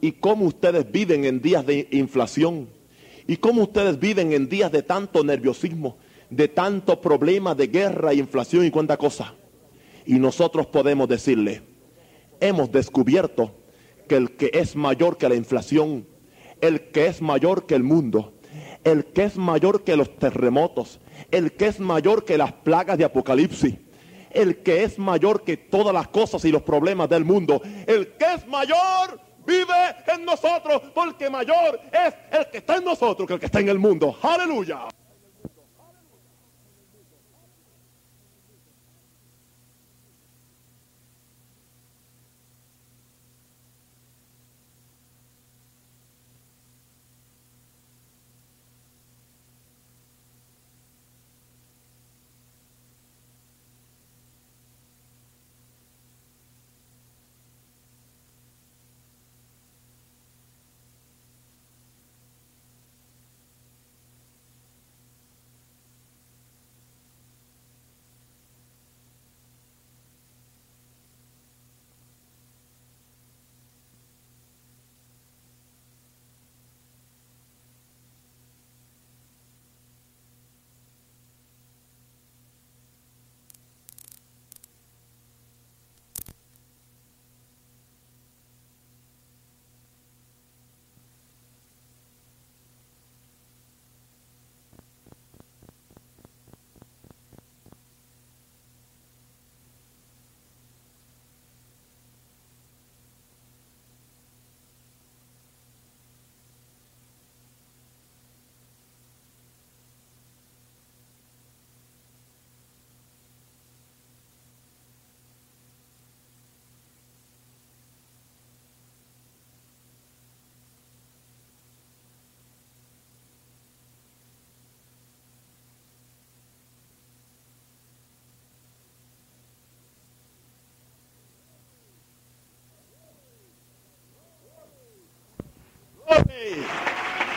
¿y cómo ustedes viven en días de inflación? ¿Y cómo ustedes viven en días de tanto nerviosismo, de tanto problema de guerra, inflación y cuánta cosa? Y nosotros podemos decirle, hemos descubierto que el que es mayor que la inflación, el que es mayor que el mundo, el que es mayor que los terremotos, el que es mayor que las plagas de Apocalipsis, el que es mayor que todas las cosas y los problemas del mundo, el que es mayor vive en nosotros, porque mayor es el que está en nosotros que el que está en el mundo. Aleluya.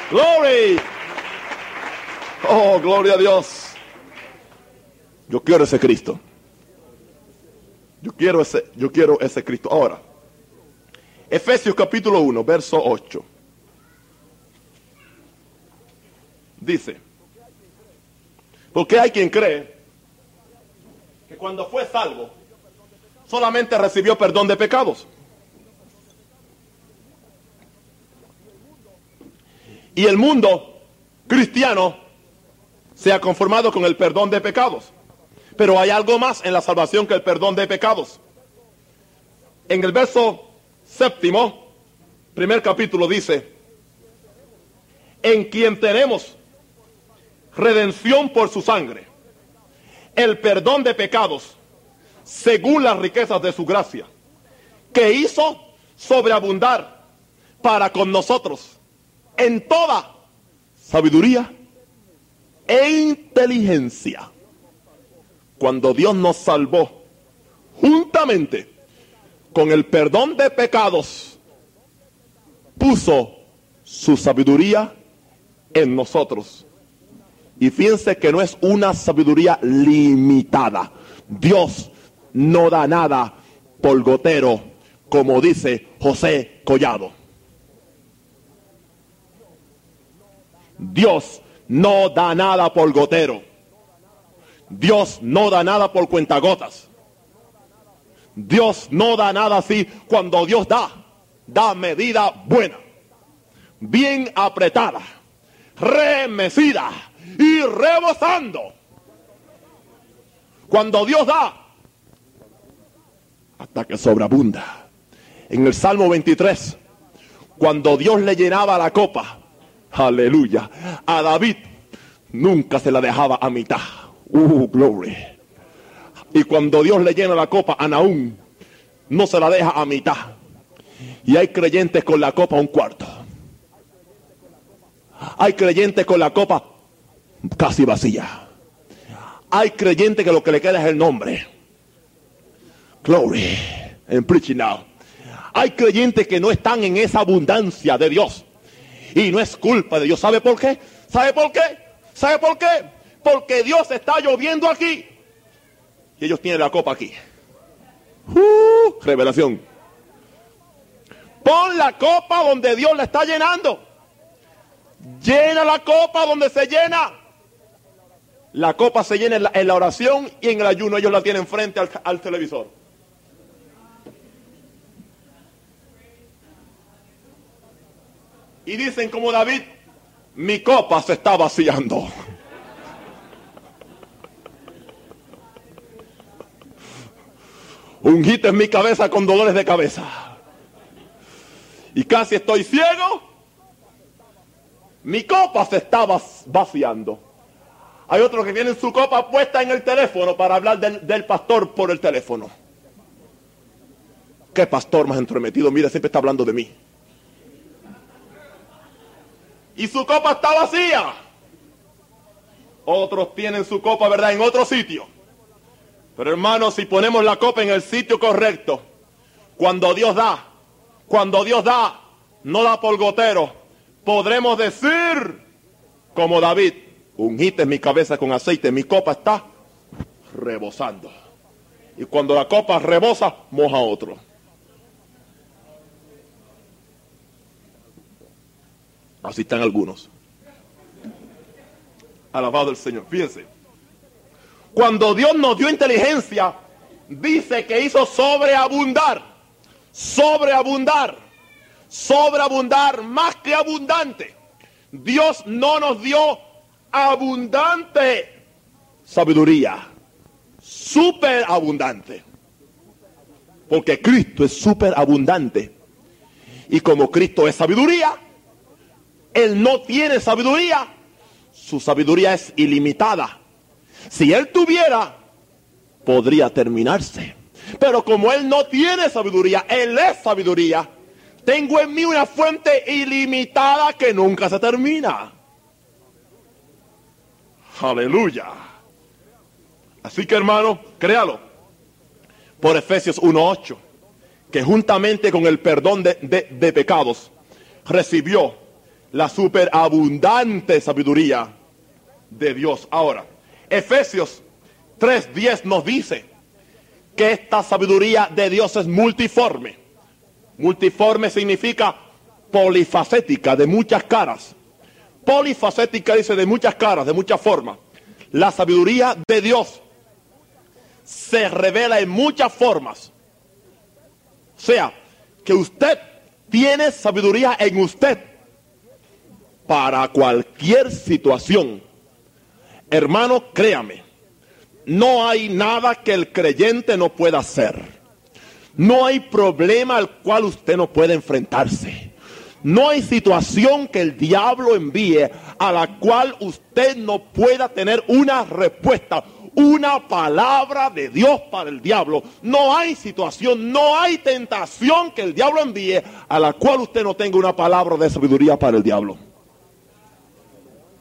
Glory. Oh, gloria a Dios. Yo quiero ese Cristo. Yo quiero ese, yo quiero ese Cristo. Ahora, Efesios capítulo 1, verso 8. Dice, porque hay quien cree que cuando fue salvo, solamente recibió perdón de pecados. Y el mundo cristiano se ha conformado con el perdón de pecados. Pero hay algo más en la salvación que el perdón de pecados. En el verso séptimo, primer capítulo dice, en quien tenemos redención por su sangre, el perdón de pecados, según las riquezas de su gracia, que hizo sobreabundar para con nosotros en toda sabiduría e inteligencia. Cuando Dios nos salvó juntamente con el perdón de pecados, puso su sabiduría en nosotros. Y fíjense que no es una sabiduría limitada. Dios no da nada por gotero, como dice José Collado. Dios no da nada por gotero. Dios no da nada por cuentagotas. Dios no da nada así. Cuando Dios da, da medida buena, bien apretada, remecida y rebosando. Cuando Dios da, hasta que sobreabunda. En el Salmo 23, cuando Dios le llenaba la copa, aleluya, a David nunca se la dejaba a mitad. Uh, glory. Y cuando Dios le llena la copa a Naúm, no se la deja a mitad. Y hay creyentes con la copa un cuarto. Hay creyentes con la copa casi vacía. Hay creyentes que lo que le queda es el nombre. Glory. En preaching now. Hay creyentes que no están en esa abundancia de Dios. Y no es culpa de Dios. ¿Sabe por qué? ¿Sabe por qué? ¿Sabe por qué? Porque Dios está lloviendo aquí. Y ellos tienen la copa aquí. Uh, revelación. Pon la copa donde Dios la está llenando. Llena la copa donde se llena. La copa se llena en la, oración y en el ayuno. Ellos la tienen frente al, al televisor. Y dicen como David, mi copa se está vaciando. Ungite en mi cabeza con dolores de cabeza. Y casi estoy ciego. Mi copa se está vaciando. Hay otros que tienen su copa puesta en el teléfono para hablar del, del pastor por el teléfono. ¿Qué pastor más entrometido? Mira, siempre está hablando de mí y su copa está vacía. Otros tienen su copa, ¿verdad?, en otro sitio. Pero hermanos, si ponemos la copa en el sitio correcto, cuando Dios da, cuando Dios da, no da por gotero, podremos decir, como David, ungiste mi cabeza con aceite, mi copa está rebosando. Y cuando la copa rebosa, moja otro. Así están algunos. Alabado el Señor. Fíjense. Cuando Dios nos dio inteligencia, dice que hizo sobreabundar. Sobreabundar. Sobreabundar más que abundante. Dios no nos dio abundante sabiduría. Superabundante. Porque Cristo es superabundante. Y como Cristo es sabiduría, él no tiene sabiduría. Su sabiduría es ilimitada. Si Él tuviera, podría terminarse. Pero como Él no tiene sabiduría, Él es sabiduría. Tengo en mí una fuente ilimitada que nunca se termina. Aleluya. Así que hermano, créalo. Por Efesios 1.8, que juntamente con el perdón de, de pecados recibió la superabundante sabiduría de Dios. Ahora, Efesios 3:10 nos dice que esta sabiduría de Dios es multiforme. Multiforme significa polifacética, de muchas caras. Polifacética dice de muchas caras, de muchas formas. La sabiduría de Dios se revela en muchas formas. O sea, que usted tiene sabiduría en usted para cualquier situación. Hermano, créame, no hay nada que el creyente no pueda hacer. No hay problema al cual usted no puede enfrentarse. No hay situación que el diablo envíe a la cual usted no pueda tener una respuesta, una palabra de Dios para el diablo. No hay situación, no hay tentación que el diablo envíe a la cual usted no tenga una palabra de sabiduría para el diablo.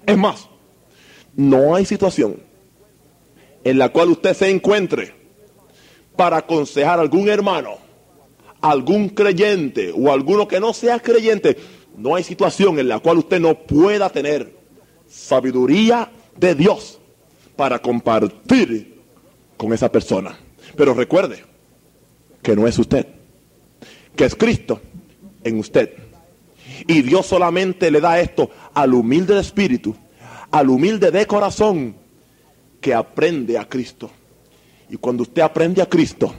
Es más, no hay situación en la cual usted se encuentre para aconsejar a algún hermano, algún creyente o alguno que no sea creyente. No hay situación en la cual usted no pueda tener sabiduría de Dios para compartir con esa persona. Pero recuerde que no es usted, que es Cristo en usted. Y Dios solamente le da esto al humilde de espíritu, al humilde de corazón, que aprende a Cristo. Y cuando usted aprende a Cristo,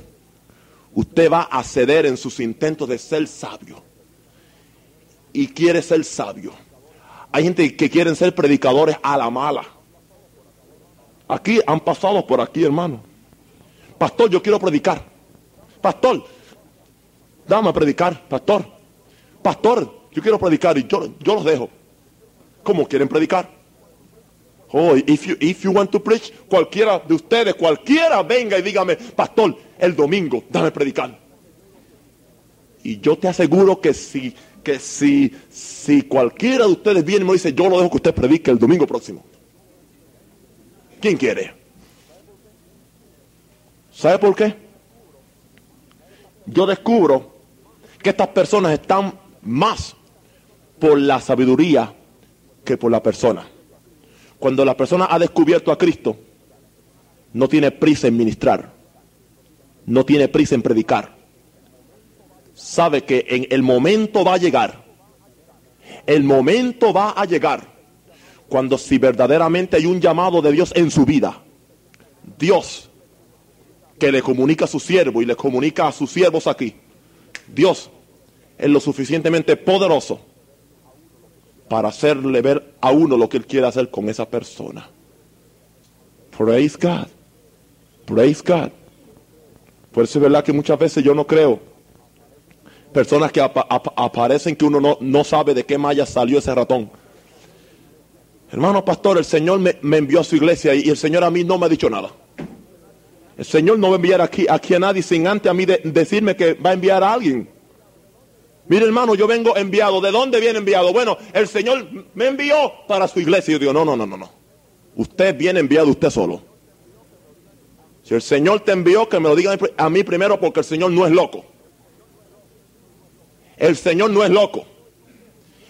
usted va a ceder en sus intentos de ser sabio. Y quiere ser sabio. Hay gente que quieren ser predicadores a la mala. Aquí han pasado por aquí, hermano. Pastor, yo quiero predicar. Pastor, dame a predicar, pastor. Pastor, yo quiero predicar y yo, yo los dejo. ¿Cómo quieren predicar? Oh, if you, if you want to preach, cualquiera de ustedes, cualquiera venga y dígame, pastor, el domingo, dame predicar. Y yo te aseguro que si, que si, si cualquiera de ustedes viene y me dice, yo lo dejo que usted predique el domingo próximo. ¿Quién quiere? ¿Sabe por qué? Yo descubro que estas personas están más por la sabiduría que por la persona. Cuando la persona ha descubierto a Cristo, no tiene prisa en ministrar, no tiene prisa en predicar. Sabe que en el momento va a llegar, el momento va a llegar, cuando si verdaderamente hay un llamado de Dios en su vida, Dios que le comunica a su siervo y le comunica a sus siervos aquí, Dios es lo suficientemente poderoso para hacerle ver a uno lo que él quiere hacer con esa persona. Praise God. Praise God. Por eso es verdad que muchas veces yo no creo. Personas que aparecen que uno no, no, sabe de qué malla salió ese ratón. Hermano pastor, el Señor me, me, envió a su iglesia y el Señor a mí no me ha dicho nada. El Señor no va a enviar aquí, a nadie sin antes a mí de, decirme que va a enviar a alguien. Mire hermano, yo vengo enviado. ¿De dónde viene enviado? Bueno, el Señor me envió para su iglesia. Y yo digo, no, no, no, no, no. Usted viene enviado usted solo. Si el Señor te envió, que me lo diga a mí primero porque el Señor no es loco. El Señor no es loco.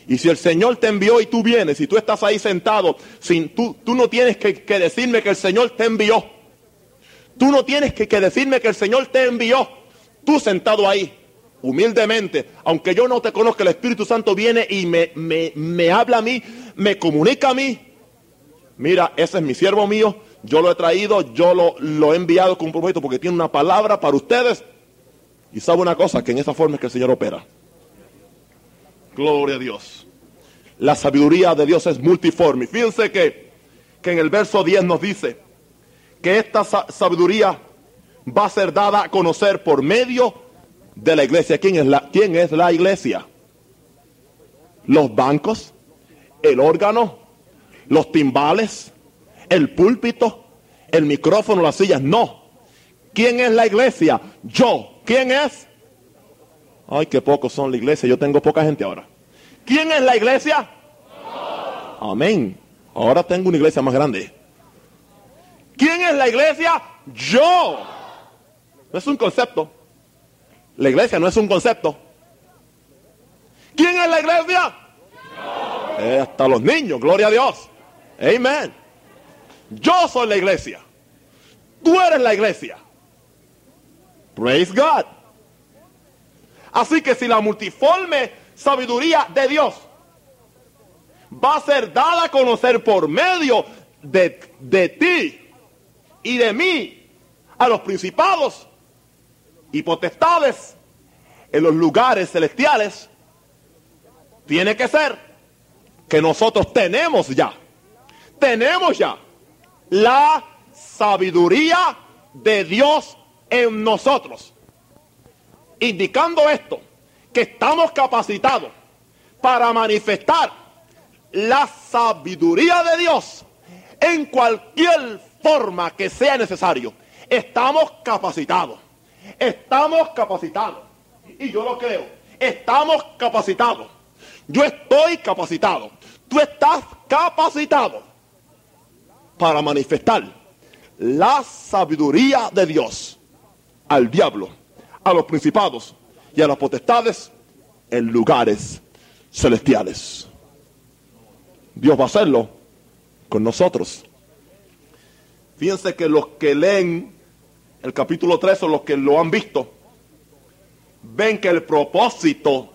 Y si el Señor te envió y tú vienes, y tú estás ahí sentado, sin, tú, tú no tienes que, decirme que el Señor te envió. Tú no tienes que decirme que el Señor te envió. Tú sentado ahí humildemente, aunque yo no te conozca, el Espíritu Santo viene y me, me, habla a mí, me comunica a mí. Mira, ese es mi siervo mío, yo lo he traído, yo lo, lo he enviado con un propósito porque tiene una palabra para ustedes. Y sabe una cosa, que en esa forma es que el Señor opera. Gloria a Dios. La sabiduría de Dios es multiforme. Fíjense que, que en el verso 10 nos dice que esta sabiduría va a ser dada a conocer por medio de la iglesia. ¿Quién es la, quién es la iglesia? Los bancos, el órgano, los timbales, el púlpito, el micrófono, las sillas. No. ¿Quién es la iglesia? Yo. ¿Quién es? Ay, qué pocos son la iglesia. Yo tengo poca gente ahora. ¿Quién es la iglesia? Amén. Ahora tengo una iglesia más grande. ¿Quién es la iglesia? Yo. Es un concepto. La iglesia no es un concepto. ¿Quién es la iglesia? Hasta los niños, gloria a Dios. Amén. Yo soy la iglesia. Tú eres la iglesia. Praise God. Así que si la multiforme sabiduría de Dios va a ser dada a conocer por medio de, de ti y de mí a los principados y potestades en los lugares celestiales, tiene que ser que nosotros tenemos ya, tenemos ya la sabiduría de Dios en nosotros. Indicando esto, que estamos capacitados para manifestar la sabiduría de Dios en cualquier forma que sea necesario. Estamos capacitados. Estamos capacitados. Y yo lo creo. Estamos capacitados. Yo estoy capacitado. Tú estás capacitado para manifestar la sabiduría de Dios al diablo, a los principados y a las potestades en lugares celestiales. Dios va a hacerlo con nosotros. Fíjense que los que leen el capítulo 3 o los que lo han visto, ven que el propósito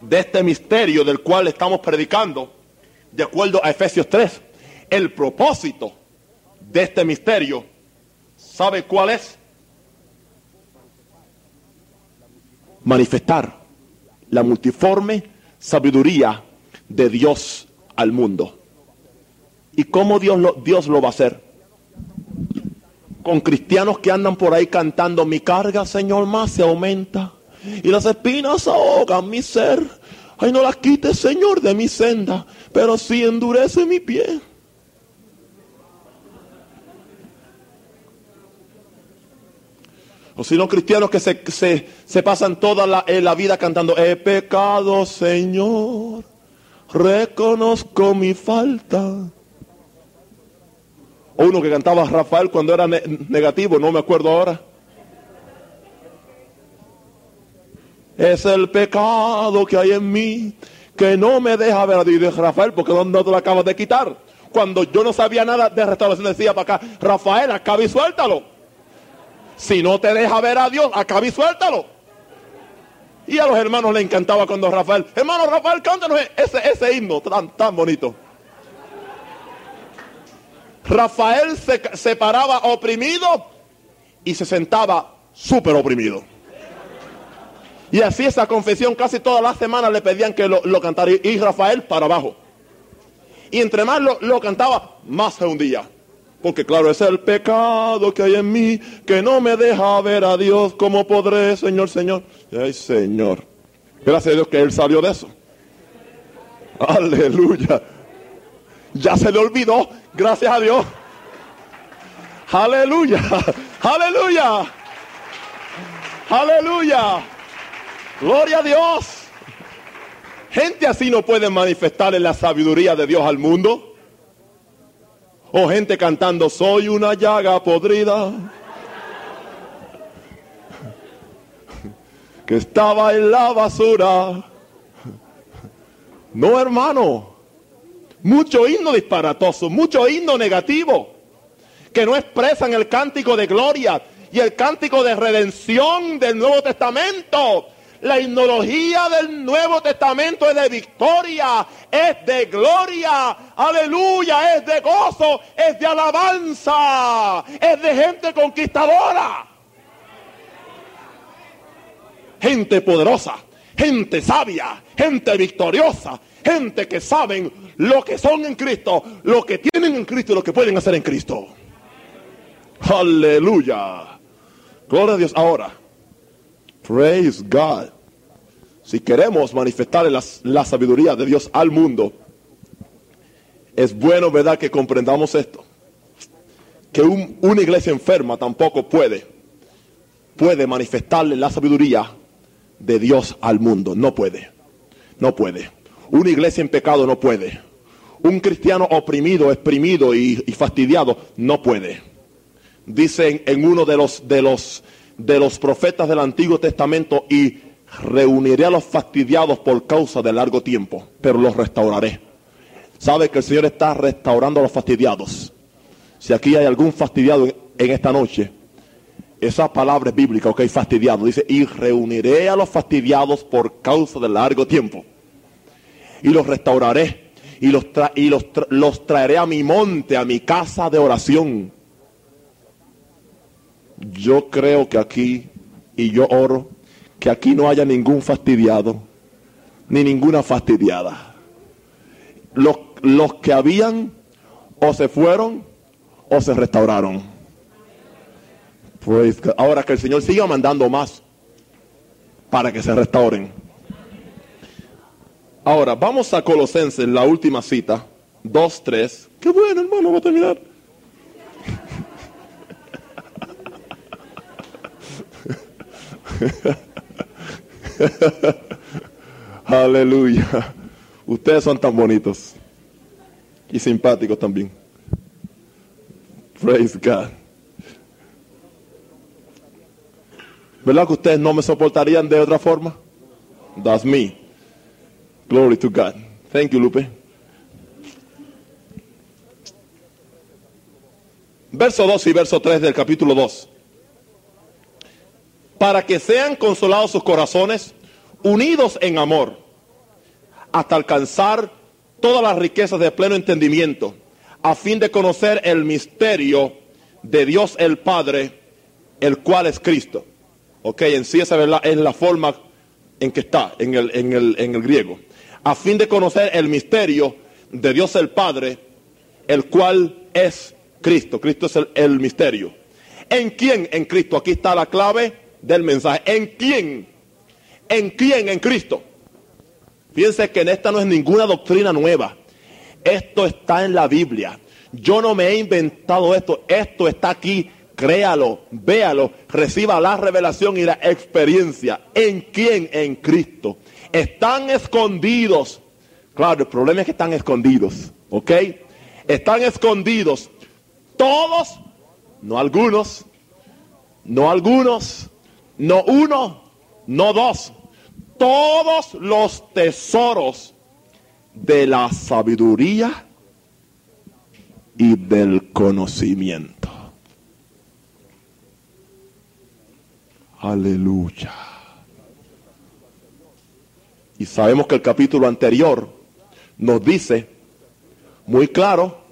de este misterio del cual estamos predicando, de acuerdo a Efesios 3, el propósito de este misterio, ¿sabe cuál es? manifestar la multiforme sabiduría de Dios al mundo. ¿Y cómo Dios lo, Dios lo va a hacer? Con cristianos que andan por ahí cantando, mi carga, Señor, más se aumenta. Y las espinas ahogan mi ser. Ay, no las quites, Señor, de mi senda, pero sí endurece mi pie. O si no, cristianos que se, se, se pasan toda la, eh, la vida cantando, he pecado, Señor, reconozco mi falta. O uno que cantaba Rafael cuando era ne- negativo, no me acuerdo ahora. Es el pecado que hay en mí que no me deja ver a Dios. Rafael, porque no, te lo acabas de quitar? Cuando yo no sabía nada de restauración, decía para acá, Rafael, acaba y suéltalo. Si no te deja ver a Dios, acaba y suéltalo. Y a los hermanos les encantaba cuando Rafael, hermano Rafael, cántanos ese, ese himno tan, tan bonito. Rafael se, paraba oprimido y se sentaba súper oprimido. Y así esa confesión casi todas las semanas le pedían que lo, lo cantara. Y, Rafael para abajo. Y entre más lo, lo cantaba, más se hundía. Porque claro, es el pecado que hay en mí que no me deja ver a Dios. ¿Cómo podré, Señor, Señor? Ay, Señor. Gracias a Dios que Él salió de eso. Aleluya. Ya se le olvidó. Gracias a Dios. Aleluya. Aleluya. Aleluya. Gloria a Dios. Gente así no puede manifestar en la sabiduría de Dios al mundo. O gente cantando, soy una llaga podrida. Que estaba en la basura. No, hermano. Mucho himno disparatoso, mucho himno negativo. Que no expresan el cántico de gloria y el cántico de redención del Nuevo Testamento. La himnología del Nuevo Testamento es de victoria, es de gloria, aleluya, es de gozo, es de alabanza, es de gente conquistadora. Gente poderosa, gente sabia, gente victoriosa, gente que saben lo que son en Cristo, lo que tienen en Cristo y lo que pueden hacer en Cristo. Aleluya. Gloria a Dios. Ahora, praise God. Si queremos manifestar la, la sabiduría de Dios al mundo, es bueno, ¿verdad?, que comprendamos esto. Que un- una iglesia enferma tampoco puede, puede manifestarle la sabiduría de Dios al mundo. No puede. No puede. Una iglesia en pecado no puede. Un cristiano oprimido, exprimido y, fastidiado no puede. Dicen en uno de los, de los, de los profetas del Antiguo Testamento y reuniré a los fastidiados por causa de largo tiempo, pero los restauraré. Sabe que el Señor está restaurando a los fastidiados. Si aquí hay algún fastidiado en, en esta noche, esa palabra es bíblica, ok, fastidiado. Dice, y reuniré a los fastidiados por causa de largo tiempo. Y los restauraré. Y los, y los, los traeré a mi monte, a mi casa de oración. Yo creo que aquí, y yo oro, que aquí no haya ningún fastidiado, ni ninguna fastidiada. Los, los que habían, o se fueron, o se restauraron. God. Ahora que el Señor siga mandando más para que se restauren. Ahora, vamos a Colosenses, la última cita, 2, 3. Qué bueno, hermano, va a terminar. Aleluya. Ustedes son tan bonitos y simpáticos también. Praise God. ¿Verdad que ustedes no me soportarían de otra forma? That's me. Glory to God. Thank you, Lupe. Verso 2 y verso 3 del capítulo 2. Para que sean consolados sus corazones, unidos en amor, hasta alcanzar todas las riquezas de pleno entendimiento, a fin de conocer el misterio de Dios el Padre, el cual es Cristo. Ok, en sí esa verdad es la forma en que está en el, en el, en el griego, a fin de conocer el misterio de Dios el Padre, el cual es Cristo. Cristo es el, misterio. ¿En quién? En Cristo. Aquí está la clave del mensaje. ¿En quién? ¿En quién? En Cristo. Fíjense que en esta no es ninguna doctrina nueva. Esto está en la Biblia. Yo no me he inventado esto. Esto está aquí. Créalo, véalo, reciba la revelación y la experiencia. ¿En quién? En Cristo. Están escondidos. Claro, el problema es que están escondidos. ¿Ok? Están escondidos. Todos, no algunos, no algunos, no uno, no dos. Todos los tesoros de la sabiduría y del conocimiento. Aleluya. Y sabemos que el capítulo anterior nos dice muy claro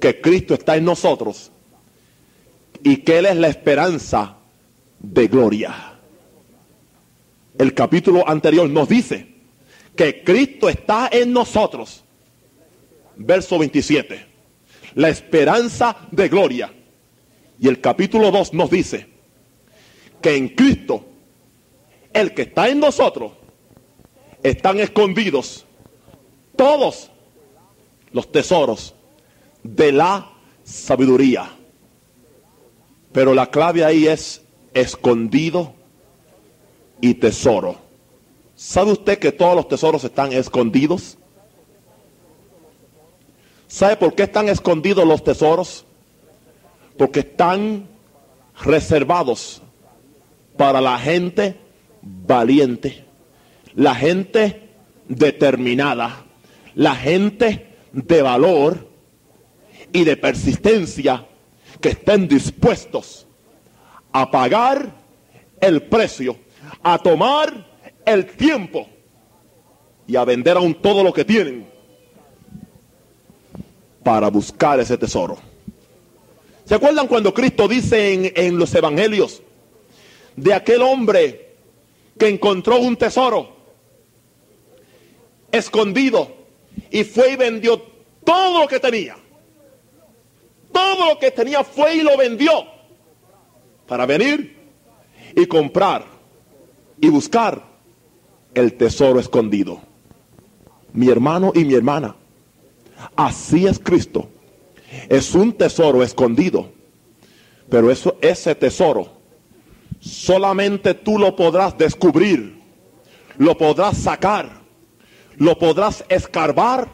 que Cristo está en nosotros y que Él es la esperanza de gloria. El capítulo anterior nos dice que Cristo está en nosotros. Verso 27. La esperanza de gloria. Y el capítulo 2 nos dice que en Cristo, el que está en nosotros, están escondidos todos los tesoros de la sabiduría. Pero la clave ahí es escondido y tesoro. ¿Sabe usted que todos los tesoros están escondidos? ¿Sabe por qué están escondidos los tesoros? Porque están reservados para la gente valiente, la gente determinada, la gente de valor y de persistencia que estén dispuestos a pagar el precio, a tomar el tiempo y a vender aún todo lo que tienen para buscar ese tesoro. ¿Se acuerdan cuando Cristo dice en, los evangelios de aquel hombre que encontró un tesoro escondido y fue y vendió todo lo que tenía? todo lo que tenía fue y lo vendió para venir y comprar y buscar el tesoro escondido. Mi hermano y mi hermana, así es Cristo. Es un tesoro escondido, pero eso, ese tesoro solamente tú lo podrás descubrir, lo podrás sacar, lo podrás escarbar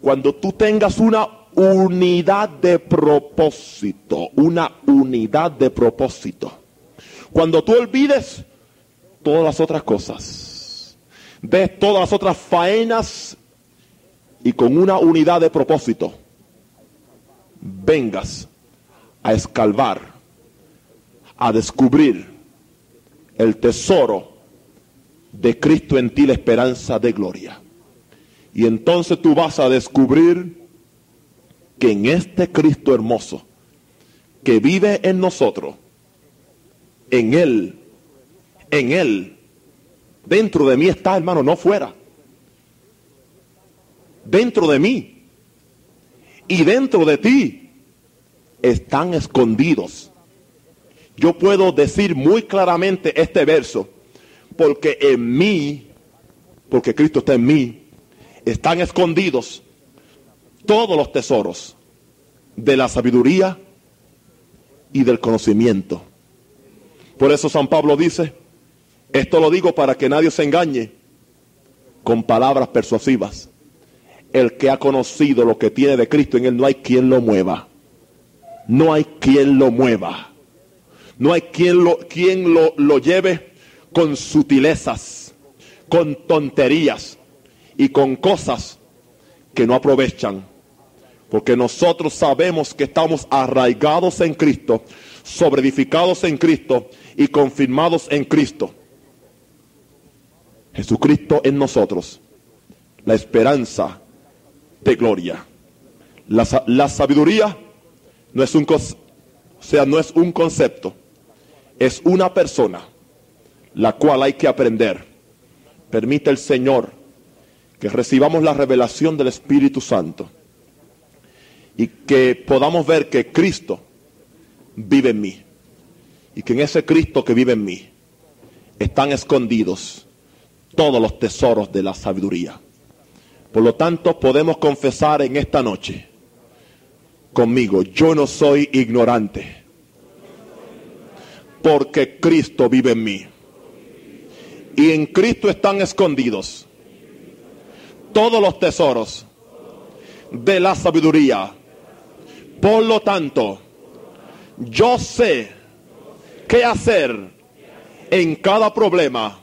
cuando tú tengas una unidad de propósito, una unidad de propósito. Cuando tú olvides todas las otras cosas, ves todas las otras faenas y con una unidad de propósito, vengas a escalvar, a descubrir el tesoro de Cristo en ti, la esperanza de gloria. Y entonces tú vas a descubrir que en este Cristo hermoso, que vive en nosotros, en Él, en Él, dentro de mí está, hermano, no fuera. Dentro de mí y dentro de ti están escondidos. Yo puedo decir muy claramente este verso, porque en mí, porque Cristo está en mí, están escondidos todos los tesoros de la sabiduría y del conocimiento. Por eso San Pablo dice, esto lo digo para que nadie se engañe con palabras persuasivas. El que ha conocido lo que tiene de Cristo en él, no hay quien lo mueva. No hay quien lo mueva. No hay quien lo, quien lo, lo lleve con sutilezas, con tonterías y con cosas que no aprovechan porque nosotros sabemos que estamos arraigados en Cristo, sobreedificados en Cristo y confirmados en Cristo. Jesucristo en nosotros, la esperanza de gloria. La, sabiduría no es un, o sea, no es un concepto, es una persona. La cual hay que aprender. Permite el Señor que recibamos la revelación del Espíritu Santo y que podamos ver que Cristo vive en mí y que en ese Cristo que vive en mí están escondidos todos los tesoros de la sabiduría. Por lo tanto, podemos confesar en esta noche conmigo, yo no soy ignorante, porque Cristo vive en mí. Y en Cristo están escondidos todos los tesoros de la sabiduría. Por lo tanto, yo sé qué hacer en cada problema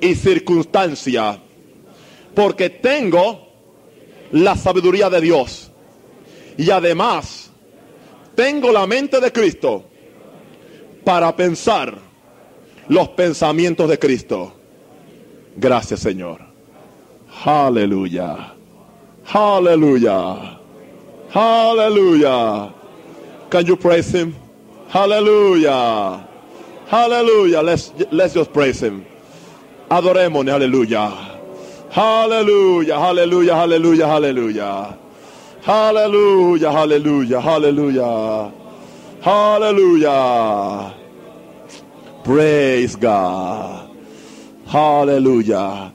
y circunstancia, porque tengo la sabiduría de Dios. Y además, tengo la mente de Cristo para pensar los pensamientos de Cristo. Gracias, Señor. Aleluya. Aleluya. Aleluya. Can you praise him? Hallelujah. Hallelujah. Let's, let's just praise him. Adoremos, aleluya. Aleluya, aleluya, aleluya, aleluya. Aleluya, aleluya, aleluya. Aleluya. Praise God. Hallelujah.